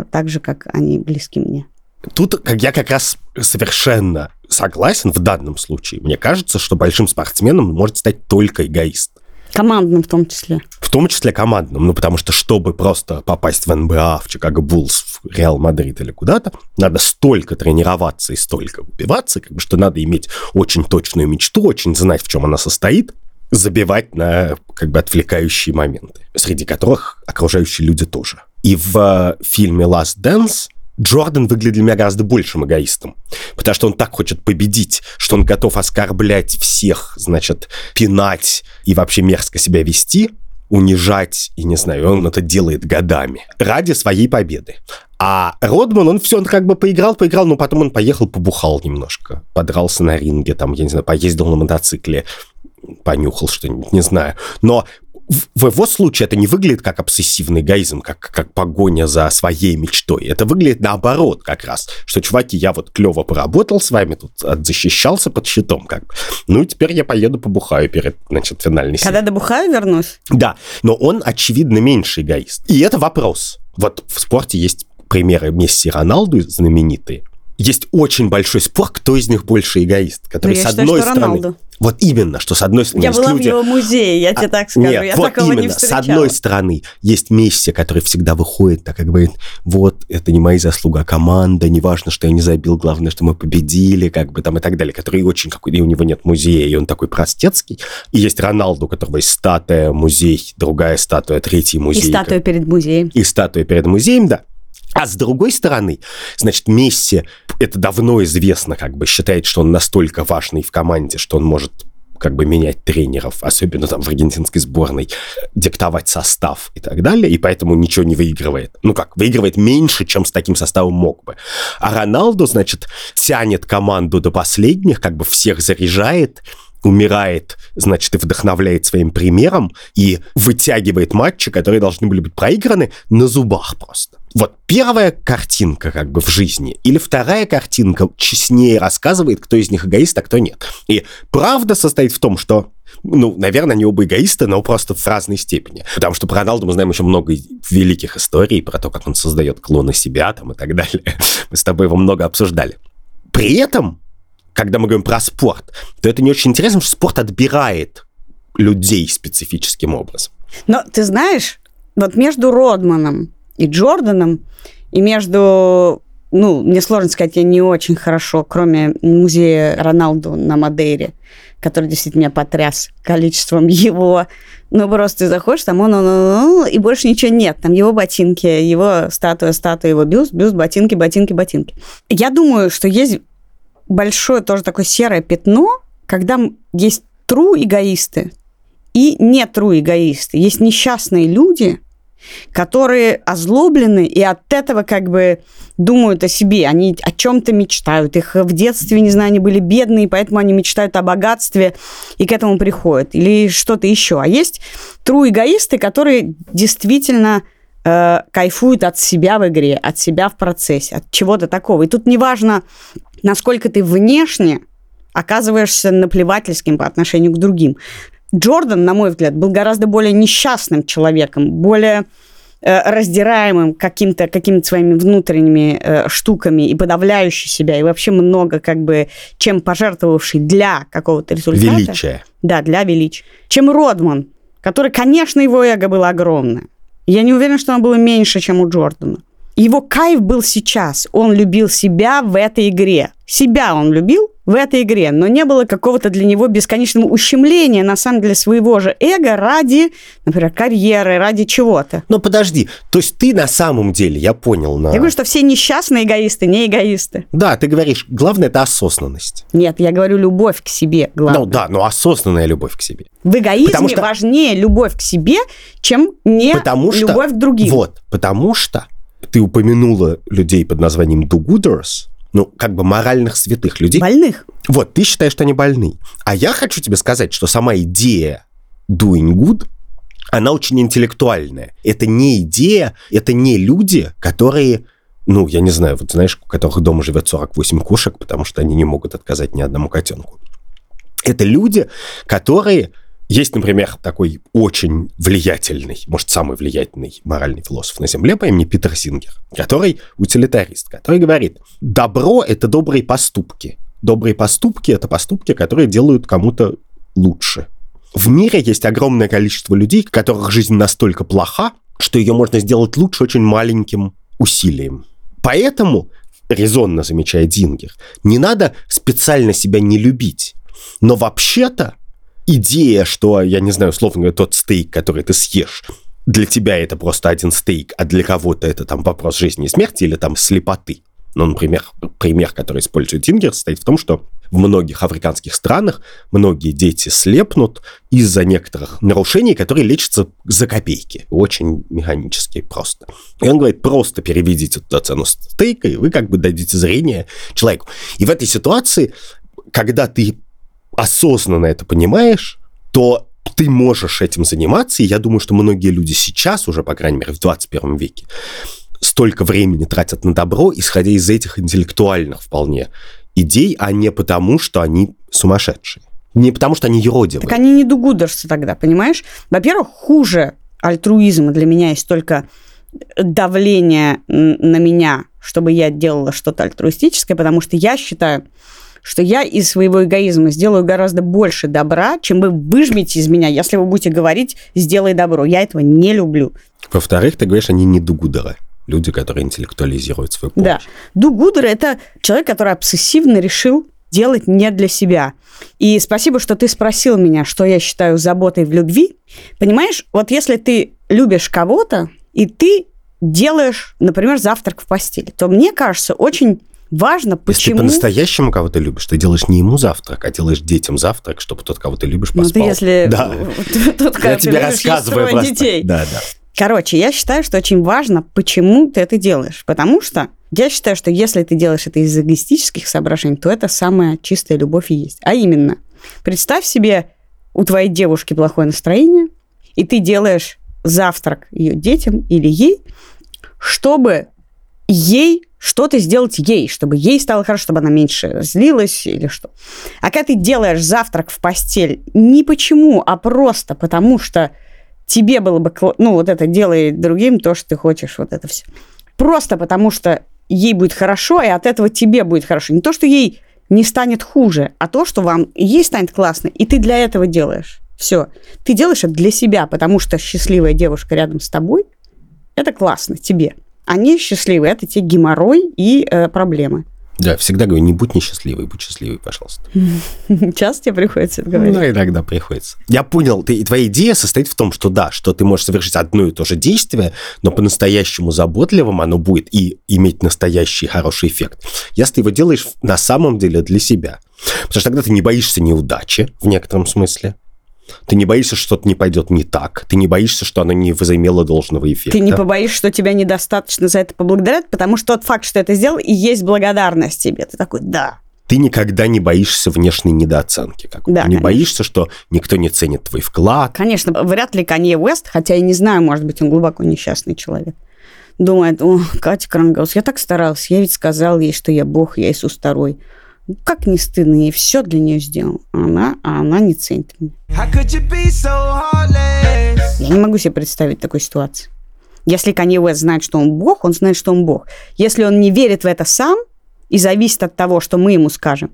так же, как они близки мне.
Тут как я как раз совершенно согласен в данном случае. Мне кажется, что большим спортсменом может стать только эгоист.
Командным в том числе.
В том числе командным. Ну, потому что, чтобы просто попасть в НБА, в Чикаго Буллс, в Реал Мадрид или куда-то, надо столько тренироваться и столько убиваться, как бы, что надо иметь очень точную мечту, очень знать, в чем она состоит, забивать на как бы отвлекающие моменты, среди которых окружающие люди тоже. И в э, фильме Last Dance Джордан выглядит для меня гораздо большим эгоистом, потому что он так хочет победить, что он готов оскорблять всех, значит, пинать и вообще мерзко себя вести, унижать, и не знаю, он это делает годами ради своей победы. А Родман, он все, он как бы поиграл, поиграл, но потом он поехал, побухал немножко, подрался на ринге, там, я не знаю, поездил на мотоцикле, понюхал что-нибудь, не знаю. Но в, его случае это не выглядит как обсессивный эгоизм, как, как погоня за своей мечтой. Это выглядит наоборот как раз, что, чуваки, я вот клево поработал с вами, тут защищался под щитом, как бы. Ну, и теперь я поеду побухаю перед, значит, финальной
Когда добухаю, вернусь?
Да, но он, очевидно, меньше эгоист. И это вопрос. Вот в спорте есть примеры Месси и Роналду знаменитые. Есть очень большой спор, кто из них больше эгоист. Который,
Ну,
с
считаю,
одной стороны,
Роналду.
Вот именно, что с одной стороны
Я была в
люди,
его музее, я тебе так скажу.
нет,
я
вот
такого
именно.
не
С
встречала.
одной стороны, есть Месси, который всегда выходит, так и говорит, вот, это не мои заслуга, а команда, неважно, что я не забил, главное, что мы победили, как бы там и так далее, который очень какой и у него нет музея, и он такой простецкий. И есть Роналду, у которого есть статуя, музей, другая статуя, третий
И
музей.
статуя перед музеем.
И статуя перед музеем, да. А с другой стороны, значит, Месси, это давно известно, как бы считает, что он настолько важный в команде, что он может как бы менять тренеров, особенно там в аргентинской сборной, диктовать состав и так далее, и поэтому ничего не выигрывает. Ну как, выигрывает меньше, чем с таким составом мог бы. А Роналду, значит, тянет команду до последних, как бы всех заряжает, умирает, значит, и вдохновляет своим примером, и вытягивает матчи, которые должны были быть проиграны на зубах просто. Вот первая картинка как бы в жизни, или вторая картинка честнее рассказывает, кто из них эгоист, а кто нет. И правда состоит в том, что ну, наверное, они оба эгоисты, но просто в разной степени. Потому что про Роналду мы знаем еще много великих историй, про то, как он создает клоны себя там и так далее. [LAUGHS] Мы с тобой его много обсуждали. При этом когда мы говорим про спорт, то это не очень интересно, что спорт отбирает людей специфическим образом.
Но ты знаешь, вот между Родманом и Джорданом, и между, ну, мне сложно сказать, я не очень хорошо, кроме музея Роналду на Мадейре, который действительно меня потряс количеством его. Ну, просто ты заходишь, там он, он, он, он, и больше ничего нет. Там его ботинки, его статуя, статуя, его бюст, бюст, ботинки, ботинки, ботинки. Я думаю, что есть большое тоже такое серое пятно, когда есть true эгоисты и не true эгоисты. Есть несчастные люди, которые озлоблены и от этого как бы думают о себе, они о чем-то мечтают. Их в детстве, не знаю, они были бедные, поэтому они мечтают о богатстве и к этому приходят. Или что-то еще. А есть true эгоисты, которые действительно э, кайфуют от себя в игре, от себя в процессе, от чего-то такого. И тут неважно, насколько ты внешне оказываешься наплевательским по отношению к другим. Джордан, на мой взгляд, был гораздо более несчастным человеком, более э, раздираемым каким-то какими своими внутренними э, штуками и подавляющий себя, и вообще много как бы чем пожертвовавший для какого-то результата.
Величие.
Да, для величия. Чем Родман, который, конечно, его эго было огромное. Я не уверена, что оно было меньше, чем у Джордана. Его кайф был сейчас. Он любил себя в этой игре. Себя он любил в этой игре, но не было какого-то для него бесконечного ущемления, на самом деле, своего же эго ради, например, карьеры, ради чего-то.
Но подожди, то есть ты на самом деле, я понял, на...
Я говорю, что все несчастные эгоисты, не эгоисты.
Да, ты говоришь, главное это осознанность.
Нет, я говорю любовь к себе, главное.
Ну да, но осознанная любовь к себе.
В эгоизме
Потому что-
важнее любовь к себе, чем не
Потому что...
любовь к другим.
Вот, потому что ты упомянула людей под названием do-gooders, ну, как бы моральных святых людей.
Больных.
Вот, ты считаешь, что они больны. А я хочу тебе сказать, что сама идея doing good, она очень интеллектуальная. Это не идея, это не люди, которые, ну, я не знаю, вот знаешь, у которых дома живет 48 кошек, потому что они не могут отказать ни одному котенку. Это люди, которые... Есть, например, такой очень влиятельный, может, самый влиятельный моральный философ на Земле по имени Питер Сингер, который утилитарист, который говорит, добро – это добрые поступки. Добрые поступки – это поступки, которые делают кому-то лучше. В мире есть огромное количество людей, которых жизнь настолько плоха, что ее можно сделать лучше очень маленьким усилием. Поэтому, резонно замечает Дингер, не надо специально себя не любить. Но вообще-то идея, что, я не знаю, условно говоря, тот стейк, который ты съешь, для тебя это просто один стейк, а для кого-то это там вопрос жизни и смерти или там слепоты. Ну, например, пример, который использует Дингер, состоит в том, что в многих африканских странах многие дети слепнут из-за некоторых нарушений, которые лечатся за копейки. Очень механически просто. И он говорит, просто переведите туда цену стейка, и вы как бы дадите зрение человеку. И в этой ситуации, когда ты осознанно это понимаешь, то ты можешь этим заниматься, и я думаю, что многие люди сейчас уже, по крайней мере, в 21 веке, столько времени тратят на добро, исходя из этих интеллектуальных вполне идей, а не потому, что они сумасшедшие. Не потому, что они юродивые.
Так они не дугудерсы тогда, понимаешь? Во-первых, хуже альтруизма для меня есть только давление на меня, чтобы я делала что-то альтруистическое, потому что я считаю, что я из своего эгоизма сделаю гораздо больше добра, чем вы выжмете из меня, если вы будете говорить «сделай добро». Я этого не люблю.
Во-вторых, ты говоришь, они не дугудеры. Люди, которые интеллектуализируют свою помощь.
Да. Дугудер – это человек, который обсессивно решил делать не для себя. И спасибо, что ты спросил меня, что я считаю заботой в любви. Понимаешь, вот если ты любишь кого-то, и ты делаешь, например, завтрак в постели, то мне кажется очень важно, почему...
Если ты по-настоящему кого-то любишь, ты делаешь не ему завтрак, а делаешь детям завтрак, чтобы тот, кого ты любишь, поспал.
Ну, ты если... [LAUGHS]
Да. [LAUGHS]
Тот,
Я тебе рассказываю просто.
детей.
Да, да.
Короче, я считаю, что очень важно, почему ты это делаешь. Потому что я считаю, что если ты делаешь это из эгоистических соображений, то это самая чистая любовь и есть. А именно, представь себе, у твоей девушки плохое настроение, и ты делаешь завтрак ее детям или ей, чтобы ей что-то сделать ей, чтобы ей стало хорошо, чтобы она меньше злилась или что. А когда ты делаешь завтрак в постель не почему, а просто потому, что тебе было бы, ну, вот это делай другим то, что ты хочешь, вот это все. Просто потому, что ей будет хорошо, и от этого тебе будет хорошо. Не то, что ей не станет хуже, а то, что вам ей станет классно, и ты для этого делаешь. Все. Ты делаешь это для себя, потому что счастливая девушка рядом с тобой – это классно тебе. Они счастливы, это те геморрой и э, проблемы.
Да, всегда говорю, не будь несчастливой, будь счастливой, пожалуйста. [LAUGHS]
Часто тебе приходится это говорить?
Ну, иногда приходится. Я понял, ты, твоя идея состоит в том, что да, что ты можешь совершить одно и то же действие, но по-настоящему заботливым оно будет и иметь настоящий хороший эффект, если ты его делаешь на самом деле для себя. Потому что тогда ты не боишься неудачи в некотором смысле, ты не боишься, что что-то не пойдет не так. Ты не боишься, что оно не возымело должного эффекта.
Ты не побоишься, что тебя недостаточно за это поблагодарят, потому что тот факт, что это сделал, и есть благодарность тебе. Ты такой, да.
Ты никогда не боишься внешней недооценки. Как
Да,
ты не
конечно.
боишься, что никто не ценит твой вклад.
Конечно, вряд ли Канье Уэст, хотя я не знаю, может быть, он глубоко несчастный человек, думает, о, Катя Крангаус, я так старался, я ведь сказал ей, что я бог, я Иисус второй. Ну, Как не стыдно, я все для нее сделал. А она, а она не ценит меня.
So?
Я не могу себе представить такой ситуации. Если Канье Уэст знает, что он бог, он знает, что он бог. Если он не верит в это сам и зависит от того, что мы ему скажем,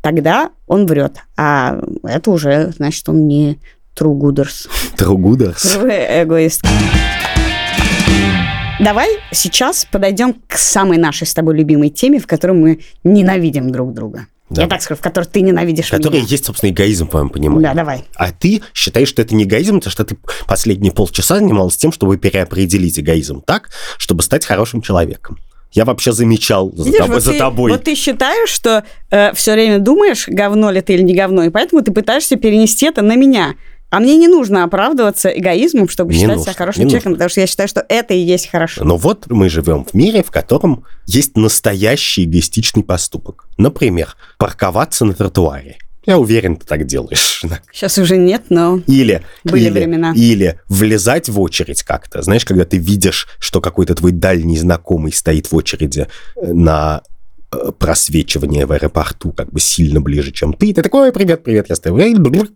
тогда он врет. А это уже значит, что он не true gooders. True эгоист. Давай сейчас подойдем к самой нашей с тобой любимой теме, в которой мы ненавидим друг друга.
Да.
Я так скажу, в которой ты ненавидишь
Который
меня.
есть, собственно, эгоизм, по моему пониманию.
Да, давай.
А ты считаешь, что это не эгоизм, потому что ты последние полчаса занималась тем, чтобы переопределить эгоизм так, чтобы стать хорошим человеком. Я вообще замечал за,
Видишь,
тобой-
вот,
за
ты,
тобой.
вот ты считаешь, что все время думаешь, говно ли ты или не говно, и поэтому ты пытаешься перенести это на меня. А мне не нужно оправдываться эгоизмом, чтобы
Не
считать
нужно,
себя хорошим человеком, потому что я считаю, что это и есть хорошо.
Но вот мы живем в мире, в котором есть настоящий эгоистичный поступок. Например, парковаться на тротуаре. Я уверен, ты так делаешь. [LAUGHS]
Сейчас уже нет, но
Или,
Были
или,
времена.
или влезать в очередь как-то. Знаешь, когда ты видишь, что какой-то твой дальний знакомый стоит в очереди э, на просвечивание в аэропорту как бы сильно ближе, чем ты, ты такой, «Ой, привет, привет, я стою,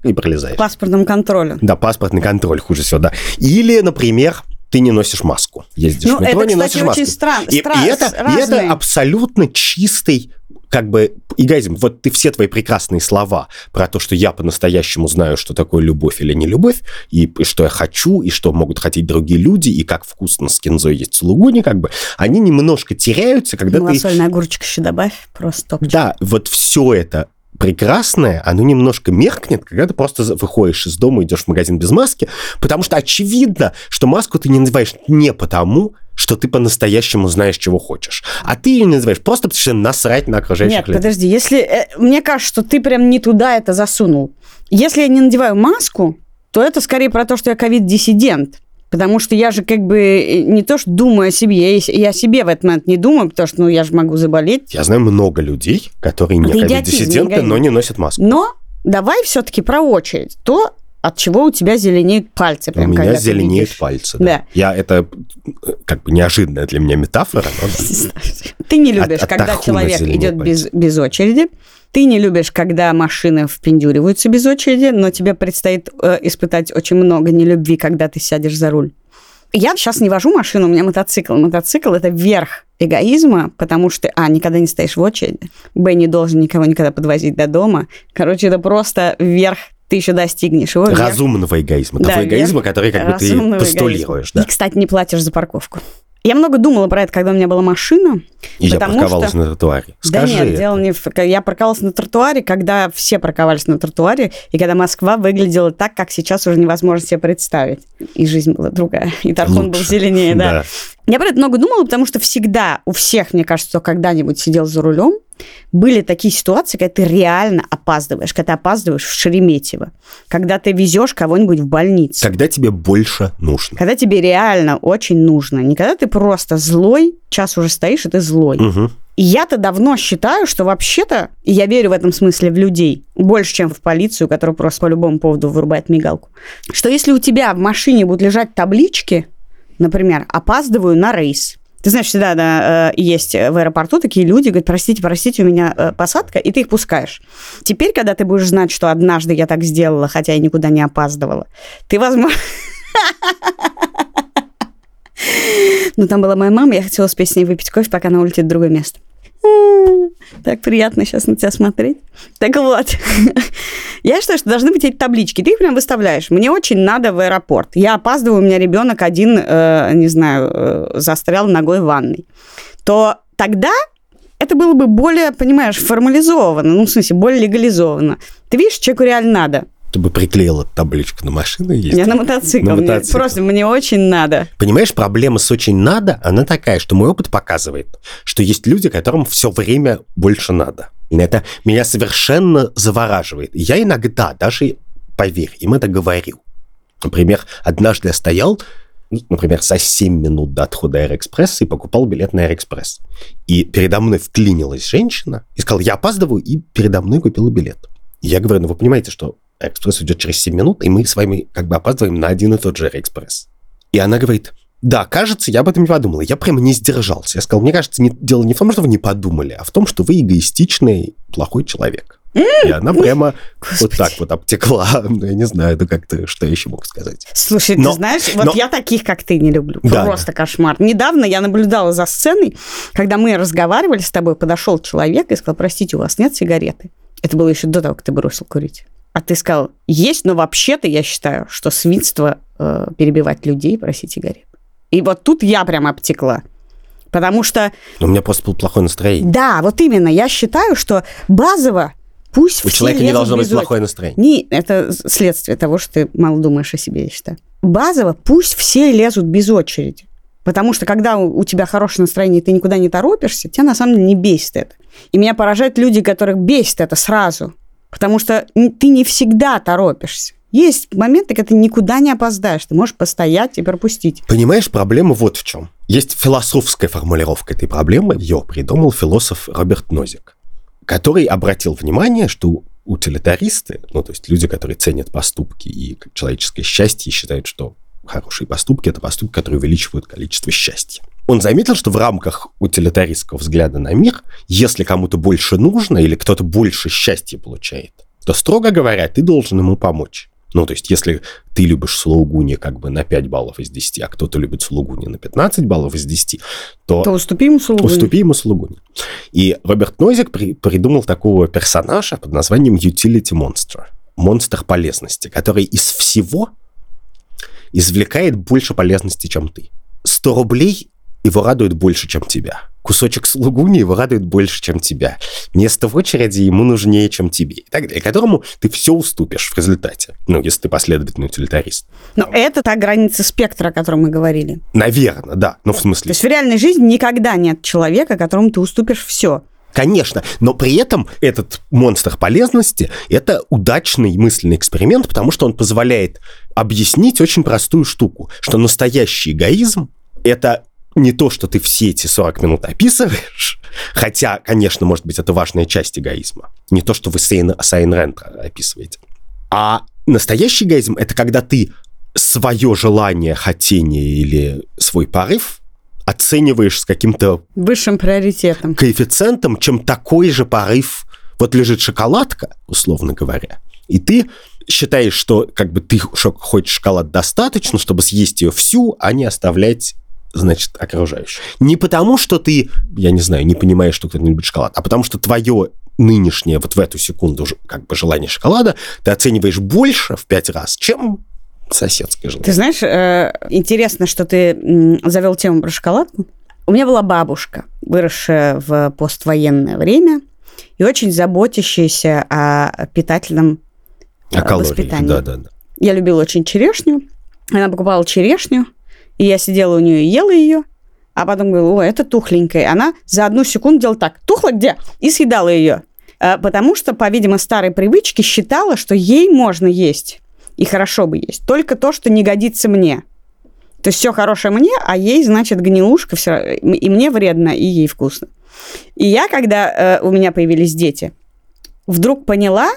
и пролезаешь.
паспортному контролю.
Да, паспортный контроль хуже всего, да. Или, например, ты не носишь маску. Ездишь
Ну,
в метро,
это,
не
кстати,
носишь маску.
стран-
И, и это, и это абсолютно чистый как бы эгоизм. Вот ты все твои прекрасные слова про то, что я по-настоящему знаю, что такое любовь или не любовь, и что я хочу, и что могут хотеть другие люди, и как вкусно с кинзой есть сулугуни, как бы, они немножко теряются, когда ты...
Малосольный огурчик еще добавь, просто топчик.
Да, вот все это прекрасное, оно немножко меркнет, когда ты просто выходишь из дома, идешь в магазин без маски, потому что очевидно, что маску ты не надеваешь не потому, что ты по-настоящему знаешь, чего хочешь, а ты ее не надеваешь просто потому что насрать на окружающих
Нет,
людей.
подожди, если... э, мне кажется, что ты прям не туда это засунул. Если я не надеваю маску, то это скорее про то, что я ковид-диссидент. Потому что я же как бы э, не то, что думаю о себе, я, о себе в этот момент не думаю, потому что ну, я же могу заболеть.
Я знаю много людей, которые не ковид-диссиденты, но не носят маску.
Но давай все-таки про очередь. То, от чего у тебя зеленеют пальцы.
У
Прям,
меня
когда ты
зеленеют
видишь.
пальцы. Да.
Да.
Я это как бы неожиданная для меня метафора. но. [LAUGHS] [LAUGHS]
Ты не любишь,
от
когда человек идет без, без очереди. Ты не любишь, когда машины впендюриваются без очереди, но тебе предстоит э, испытать очень много нелюбви, когда ты сядешь за руль. Я сейчас не вожу машину, у меня мотоцикл. Мотоцикл – это верх эгоизма, потому что, а, никогда не стоишь в очереди, б, не должен никого никогда подвозить до дома. Короче, это просто верх, ты еще достигнешь его.
Разумного эгоизма.
Да,
Того
верх
эгоизма, который как бы ты постулируешь. Да.
И, кстати, не платишь за парковку. Я много думала про это, когда у меня была машина.
И я парковалась
что-
на тротуаре. Скажи
да нет,
это.
дело не в... Я парковалась на тротуаре, когда все парковались на тротуаре, и когда Москва выглядела так, как сейчас уже невозможно себе представить. И жизнь была другая, и Тархун был зеленее, да. Я про это много думала, потому что всегда у всех, мне кажется, кто когда-нибудь сидел за рулем, были такие ситуации, когда ты реально опаздываешь, когда ты опаздываешь в Шереметьево, когда ты везешь кого-нибудь в больницу.
Когда тебе больше нужно.
Когда тебе реально очень нужно. Не когда ты просто злой, час уже стоишь, и ты злой.
Мгм.
И я-то давно считаю, что вообще-то, и я верю в этом смысле в людей, больше, чем в полицию, которая просто по любому поводу вырубает мигалку, что если у тебя в машине будут лежать таблички, например, «опаздываю на рейс», ты знаешь, всегда да, э, есть в аэропорту такие люди, говорят, простите, простите, у меня э, посадка, и ты их пускаешь. Теперь, когда ты будешь знать, что однажды я так сделала, хотя я никуда не опаздывала, ты, возможно... [LAUGHS] Ну, там была моя мама, я хотела успеть с ней выпить кофе, пока она улетит в другое место. Так приятно сейчас на тебя смотреть. Так вот, [LAUGHS] я считаю, что должны быть эти таблички. Ты их прям выставляешь. Мне очень надо в аэропорт. Я опаздываю, у меня ребенок один, э, не знаю, э, застрял ногой в ванной. То тогда это было бы более, понимаешь, формализовано, ну, в смысле, более легализовано. Ты видишь, человеку реально надо.
Ты бы приклеила табличку на машину и
Я на мотоцикл.
На
мне-
мотоцикл.
просто мне очень надо.
Понимаешь, проблема с очень надо, она такая, что мой опыт показывает, что есть люди, которым все время больше надо. И это меня совершенно завораживает. Я иногда даже, поверь, им это говорил. Например, однажды я стоял, ну, например, за 7 минут до отхода Аэроэкспресса и покупал билет на Аэроэкспресс. И передо мной вклинилась женщина и сказала, я опаздываю, и передо мной купила билет. Я говорю, ну вы понимаете, что Аэроэкспресс идет через 7 минут, и мы с вами как бы опаздываем на один и тот же Аэроэкспресс. И она говорит, да, кажется, я об этом не подумала. Я прямо не сдержался. Я сказал, мне кажется, не- дело не в том, что вы не подумали, а в том, что вы эгоистичный, плохой человек. И она прямо вот
Господи.
так вот обтекла. [LAUGHS] Ну, я не знаю, ну как-то, что я еще мог сказать.
Слушай,
Но-
ты знаешь, вот
но-
я таких, как ты, не люблю.
Да,
Просто кошмар. Недавно я наблюдала за сценой, когда мы разговаривали с тобой, подошел человек и сказал, простите, у вас нет сигареты? Это было еще до того, как ты бросил курить. А ты сказал, есть, но вообще-то я считаю, что свинство э, перебивать людей просить сигарет. И вот тут я прям обтекла. Потому что,
у меня просто было плохое настроение.
да, вот именно, я считаю, что базово пусть
У
все
человека не должно быть плохое настроение.
Не, это следствие того, что ты мало думаешь о себе, я считаю. Базово пусть все лезут без очереди. Потому что когда у, у тебя хорошее настроение, и ты никуда не торопишься, тебя на самом деле не бесит это. И меня поражают люди, которых бесит это сразу. Потому что ты не всегда торопишься. Есть моменты, когда ты никуда не опоздаешь. Ты можешь постоять и пропустить.
Понимаешь, проблема вот в чем. Есть философская формулировка этой проблемы. Ее придумал философ Роберт Нозик, который обратил внимание, что утилитаристы, ну, то есть люди, которые ценят поступки и человеческое счастье, считают, что хорошие поступки – это поступки, которые увеличивают количество счастья. Он заметил, что в рамках утилитаристского взгляда на мир, если кому-то больше нужно или кто-то больше счастья получает, то, строго говоря, ты должен ему помочь. Ну, то есть, если ты любишь Сулугуни как бы на 5 баллов из 10, а кто-то любит Сулугуни на 15 баллов из 10, то,
То уступи ему слугу.
уступи ему Сулугуни. И Роберт Нозик при- придумал такого персонажа под названием Utility Monster. Монстр полезности, который из всего извлекает больше полезности, чем ты. 100 рублей его радует больше, чем тебя. Кусочек слугуни его радует больше, чем тебя. Место в очереди ему нужнее, чем тебе. И так далее. Которому ты все уступишь в результате. Ну, если ты последовательный утилитарист.
Но это та граница спектра, о котором мы говорили.
Наверное, да. Ну, в
То
смысле,
есть в реальной жизни никогда нет человека, которому ты уступишь все.
Конечно, но при этом этот монстр полезности – это удачный мысленный эксперимент, потому что он позволяет объяснить очень простую штуку, что настоящий эгоизм – это не то, что ты все эти 40 минут описываешь, хотя, конечно, может быть, это важная часть эгоизма, не то, что вы с Эйн, с Айн Рэнд описываете, а Настоящий эгоизм – это когда ты свое желание, хотение или свой порыв оцениваешь с каким-то
Высшим приоритетом.
коэффициентом, чем такой же порыв. Вот лежит шоколадка, условно говоря, и ты считаешь, что как бы ты хочешь шоколад достаточно, чтобы съесть ее всю, а не оставлять значит, окружающих. Не потому, что ты, я не знаю, не понимаешь, что кто-то не любит шоколад, а потому что твое нынешнее, вот в эту секунду ж- как бы желание шоколада, ты оцениваешь больше в пять раз, чем соседское желание.
Ты знаешь, э, интересно, что ты завел тему про шоколадку. У меня была бабушка, выросшая в поствоенное время и очень заботящаяся о питательном
А калории,
воспитании.
да, да, да.
Я любила очень черешню. Она покупала черешню, и я сидела у нее и ела ее. А потом говорила, о, это тухленькая. Она за одну секунду делала так, тухло где? И съедала ее. А, Потому что, по-видимому, старой привычке считала, что ей можно есть. И хорошо бы есть. Только то, что не годится мне. То есть все хорошее мне, а ей, значит, гнилушка все, и мне вредно, и ей вкусно. И я, когда э, у меня появились дети, вдруг поняла,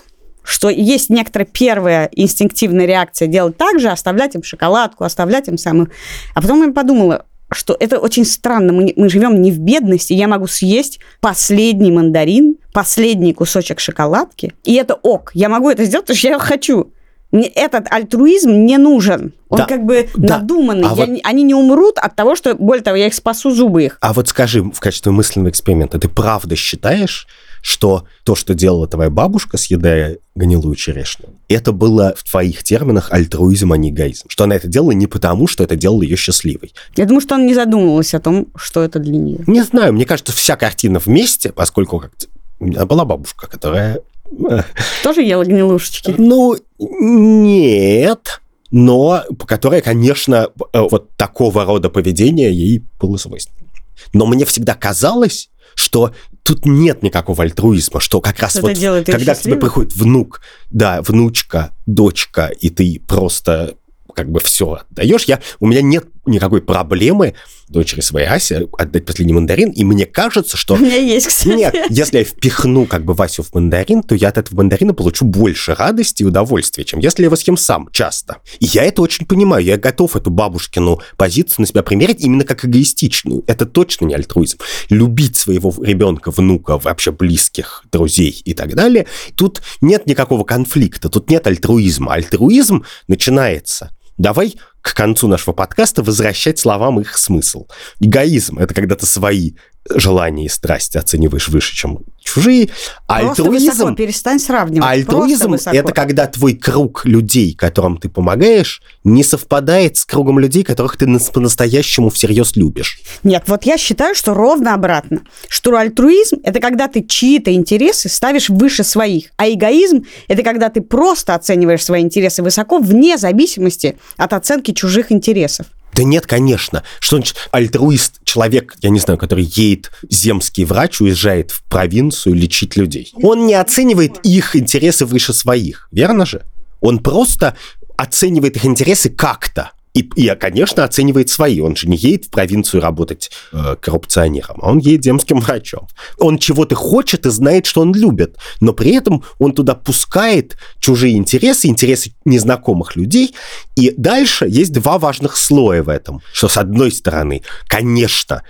что есть некоторая первая инстинктивная реакция делать так же, оставлять им шоколадку, оставлять им самую... А потом я подумала, что это очень странно. Мы, мы живем не в бедности. Я могу съесть последний мандарин, последний кусочек шоколадки, и это ок. Я могу это сделать, потому что я хочу. Мне этот альтруизм не нужен. Он
Да,
как бы
да.
надуманный.
А
Я
вот-
Они не умрут от того, что, более того, я их спасу зубы их.
А вот скажи, в качестве мысленного эксперимента, ты правда считаешь, что то, что делала твоя бабушка, съедая гнилую черешню, это было в твоих терминах альтруизм, а не эгоизм? Что она это делала не потому, что это делало ее счастливой.
Я думаю, что он не задумывалась о том, что это для нее.
Не знаю, мне кажется, вся картина вместе, поскольку как у меня была бабушка, которая... [LAUGHS]
Тоже ела гнилушечки.
Ну, нет, но которая, конечно, э, вот такого рода поведение ей было свойственно. Но мне всегда казалось, что тут нет никакого альтруизма, что как раз
Что
вот
это делает
когда к тебе приходит внук, да, внучка, дочка, и ты просто как бы все отдаешь. Я, у меня нет никакой проблемы дочери своей Асе отдать последний мандарин, и мне кажется, что
У меня есть, кстати.
нет, если я впихну как бы Васю в мандарин, то я от этого мандарина получу больше радости и удовольствия, чем если я его съем сам часто. И я это очень понимаю, я готов эту бабушкину позицию на себя примерить именно как эгоистичную. Это точно не альтруизм. Любить своего ребенка, внука, вообще близких, друзей и так далее. Тут нет никакого конфликта, тут нет альтруизма. Альтруизм начинается Давай к концу нашего подкаста возвращать словам их смысл. Эгоизм – это когда ты свои желания и страсти оцениваешь выше, чем чужие.
Просто высоко,
альтруизм,
перестань сравнивать.
альтруизм
высоко.
это когда твой круг людей, которым ты помогаешь, не совпадает с кругом людей, которых ты нас- по-настоящему всерьез любишь.
Нет, вот я считаю, что ровно обратно. Что альтруизм – это когда ты чьи-то интересы ставишь выше своих, а эгоизм – это когда ты просто оцениваешь свои интересы высоко, вне зависимости от оценки чужих интересов.
Да нет, конечно. Что значит альтруист? Человек, я не знаю, который едет, земский врач, уезжает в провинцию лечить людей. Он не оценивает их интересы выше своих, верно же? Он просто оценивает их интересы как-то. И, и, конечно, оценивает свои. Он же не едет в провинцию работать э, коррупционером, а он едет земским врачом. Он чего-то хочет и знает, что он любит, но при этом он туда пускает чужие интересы, интересы незнакомых людей. И дальше есть два важных слоя в этом. Что, с одной стороны, конечно,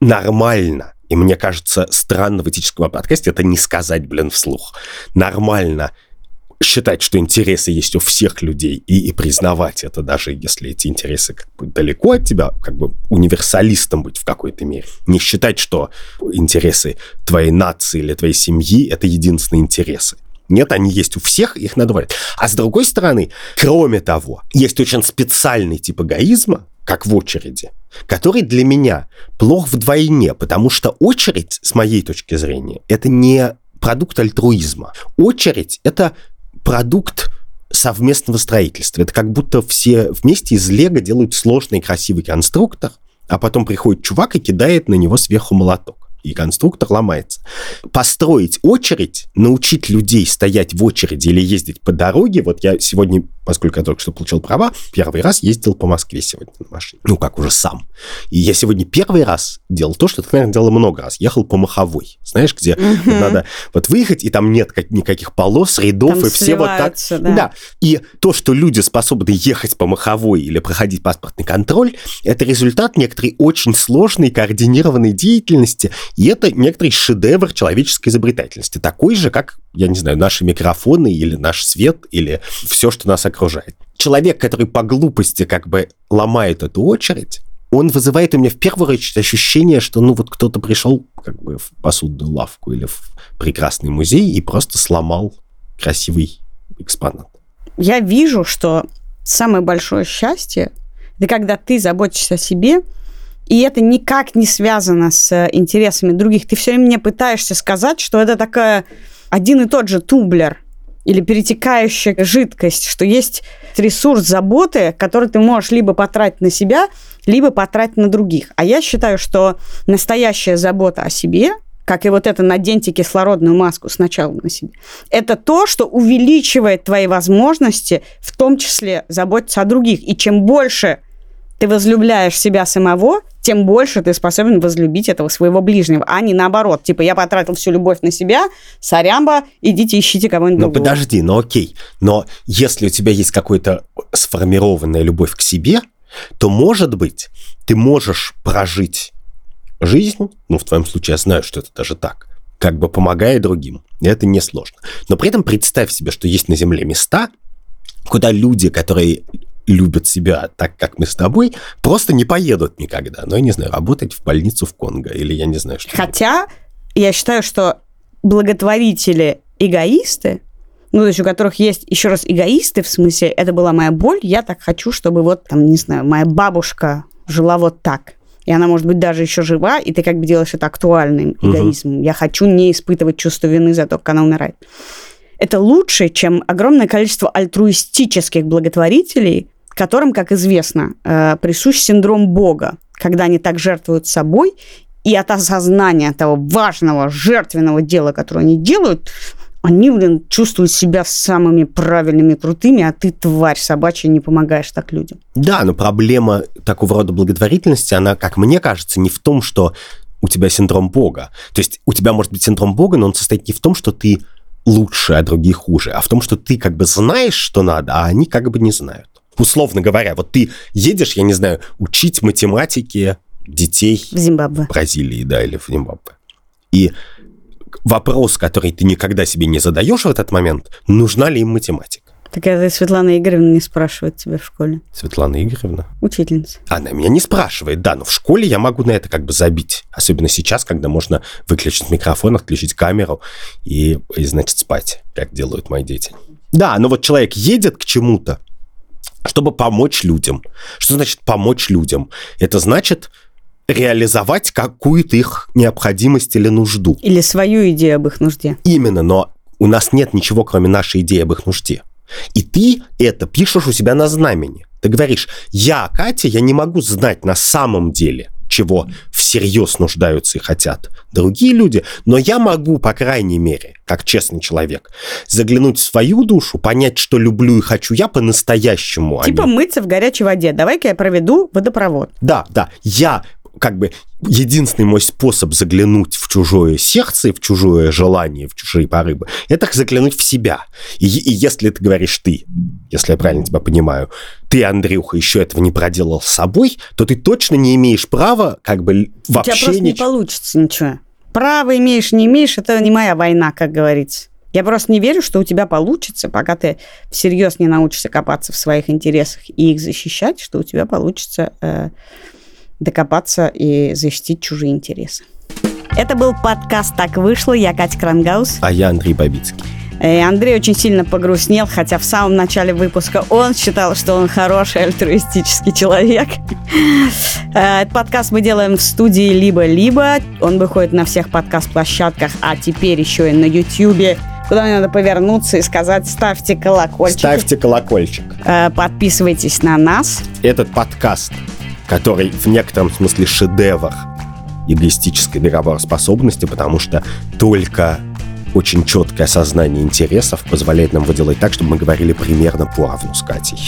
нормально, и мне кажется, странно в этическом подкасте это не сказать, блин, вслух. Нормально считать, что интересы есть у всех людей и, и признавать это, даже если эти интересы как бы далеко от тебя, как бы универсалистом быть в какой-то мере. Не считать, что интересы твоей нации или твоей семьи – это единственные интересы. Нет, они есть у всех, их надо брать. А с другой стороны, кроме того, есть очень специальный тип эгоизма, как в очереди, который для меня плох вдвойне, потому что очередь, с моей точки зрения, это не продукт альтруизма. Очередь – это продукт совместного строительства. Это как будто все вместе из лего делают сложный красивый конструктор, а потом приходит чувак и кидает на него сверху молоток. И конструктор ломается. Построить очередь, научить людей стоять в очереди или ездить по дороге. Вот я сегодня, поскольку я только что получил права, первый раз ездил по Москве сегодня на машине. Ну, как уже сам. И я сегодня первый раз делал то, что ты, наверное, делал много раз. Ехал по Маховой. Знаешь, где вот надо вот выехать, и там нет как- никаких полос, рядов,
Там
и все вот так.
да.
да. И то, что люди способны ехать по Маховой или проходить паспортный контроль, это результат некоторой очень сложной координированной деятельности, и это некоторый шедевр человеческой изобретательности, такой же, как, я не знаю, наши микрофоны или наш свет, или все, что нас окружает. Человек, который по глупости как бы ломает эту очередь, он вызывает у меня в первую очередь ощущение, что ну вот кто-то пришел как бы в посудную лавку или в прекрасный музей и просто сломал красивый экспонат.
Я вижу, что самое большое счастье это когда ты заботишься о себе, и это никак не связано с э, интересами других. Ты все время мне пытаешься сказать, что это такая один и тот же тублер или перетекающая жидкость, что есть ресурс заботы, который ты можешь либо потратить на себя, либо потратить на других. А я считаю, что настоящая забота о себе, как и вот это наденьте кислородную маску сначала на себе, это то, что увеличивает твои возможности, в том числе заботиться о других. И чем больше ты возлюбляешь себя самого, тем больше ты способен возлюбить этого своего ближнего, а не наоборот. Типа, я потратил всю любовь на себя, сорямба, идите ищите кого-нибудь
Ну
другого.
подожди, ну окей. Но если у тебя есть какая-то сформированная любовь к себе, то, может быть, ты можешь прожить жизнь, ну, в твоем случае я знаю, что это даже так, как бы помогая другим. Это несложно. Но при этом представь себе, что есть на Земле места, куда люди, которые любят себя так, как мы с тобой, просто не поедут никогда. Ну, я не знаю, работать в больницу в Конго или я не знаю, что.
Хотя я считаю, что благотворители эгоисты, ну, то есть у которых есть, еще раз, эгоисты, в смысле, это была моя боль, я так хочу, чтобы вот, там, не знаю, моя бабушка жила вот так. И она, может быть, даже еще жива, и ты как бы делаешь это актуальным эгоизмом. Я хочу не испытывать чувство вины за то, как она умирает. Это лучше, чем огромное количество альтруистических благотворителей, которым, как известно, э, присущ синдром Бога, когда они так жертвуют собой, и от осознания того важного жертвенного дела, которое они делают, они, блин, чувствуют себя самыми правильными, крутыми, а ты, тварь собачья, не помогаешь так людям.
Да, но проблема такого рода благотворительности, она, как мне кажется, не в том, что у тебя синдром Бога. То есть у тебя может быть синдром Бога, но он состоит не в том, что ты лучше, а другие хуже, а в том, что ты как бы знаешь, что надо, а они как бы не знают. Условно говоря, вот ты едешь, я не знаю, учить математике детей
В Зимбабве.
Бразилии, да, или в Зимбабве. И вопрос, который ты никогда себе не задаешь в этот момент, нужна ли им математика?
Так это Светлана Игоревна не спрашивает тебя в школе.
Светлана Игоревна.
Учительница.
Она меня не спрашивает, да, но в школе я могу на это как бы забить. Особенно сейчас, когда можно выключить микрофон, отключить камеру и, и значит, спать, как делают мои дети. Да, но вот человек едет к чему-то, чтобы помочь людям. Что значит помочь людям? Это значит реализовать какую-то их необходимость или нужду.
Или свою идею об их нужде.
Именно, но у нас нет ничего, кроме нашей идеи об их нужде. И ты это пишешь у себя на знамени. Ты говоришь, я, Катя, я не могу знать на самом деле, чего всерьез нуждаются и хотят другие люди, но я могу, по крайней мере, как честный человек, заглянуть в свою душу, понять, что люблю и хочу я по-настоящему. а
Типа
не-
мыться в горячей воде. Давай-ка я проведу водопровод.
Да, да, я как бы единственный мой способ заглянуть в чужое сердце, в чужое желание, в чужие порывы, это заглянуть в себя. И, и если ты говоришь ты, если я правильно тебя понимаю, ты, Андрюха, еще этого не проделал с собой, то ты точно не имеешь права как бы л-
У тебя
вообще
просто не получится ничего. Право имеешь, не имеешь, это не моя война, как говорится. Я просто не верю, что у тебя получится, пока ты всерьез не научишься копаться в своих интересах и их защищать, что у тебя получится э, докопаться и защитить чужие интересы. Это был подкаст «Так вышло». Я Катя Крангаус.
А я Андрей Бабицкий.
И Андрей очень сильно погрустнел, хотя в самом начале выпуска он считал, что он хороший альтруистический человек. Э, Этот подкаст мы делаем в студии «Либо-либо». Он выходит на всех подкаст-площадках, а теперь еще и на YouTube, куда мне надо повернуться и сказать «ставьте колокольчик».
Ставьте колокольчик.
Э, Подписывайтесь на нас.
Этот подкаст, который в некотором смысле шедевр эгоистической договороспособности, потому что только очень четкое осознание интересов позволяет нам выделать так, чтобы мы говорили примерно поровну с Катей.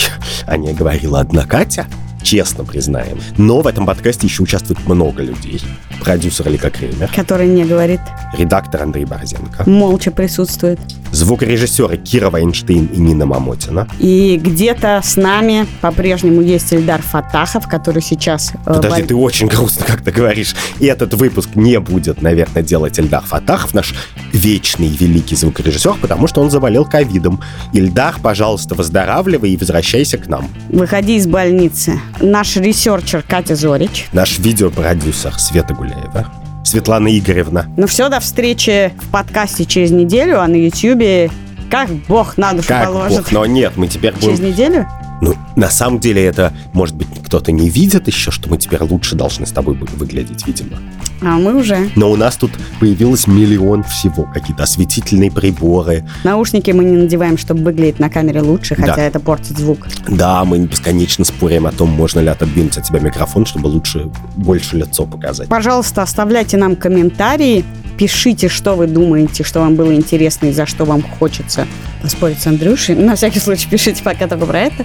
А не говорила одна Катя, честно признаем. Но в этом подкасте еще участвует много людей. Продюсер Лика Кремер,
Который не говорит,
редактор Андрей Борзенко,
молча присутствует.
звукорежиссеры Кира Вайнштейн и Нина Мамотина.
И где-то с нами по-прежнему есть Эльдар Фатахов, который сейчас... э,
Подожди, ты очень грустно как-то говоришь. И этот выпуск не будет, наверное, делать Ильдар Фатахов, наш вечный великий звукорежиссер, потому что он заболел ковидом. Ильдар, пожалуйста, выздоравливай и возвращайся к нам.
Выходи из больницы. Наш researcher Катя Зорич.
Наш видеопродюсер Света Гуляева. Светлана Игоревна.
Ну все, до встречи в подкасте через неделю, а на Ютьюбе как бог на душу
Как
положит.
бог, но нет, мы теперь
Через
будем...
неделю?
Ну, на самом деле это, может быть, кто-то не видит еще, что мы теперь лучше должны с тобой выглядеть, видимо.
А мы уже.
Но у нас тут появилось миллион всего. Какие-то осветительные приборы.
Наушники мы не надеваем, чтобы выглядеть на камере лучше, хотя
Да.
это портит звук.
Да, мы бесконечно спорим о том, можно ли отодвинуть от себя микрофон, чтобы лучше, больше лицо показать.
Пожалуйста, оставляйте нам комментарии, пишите, что вы думаете, что вам было интересно и за что вам хочется поспорить с Андрюшей. На всякий случай пишите пока только про это.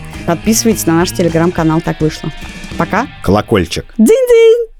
Подписывайтесь на наш телеграм-канал «Так вышло». Пока.
Колокольчик.
Динь-динь!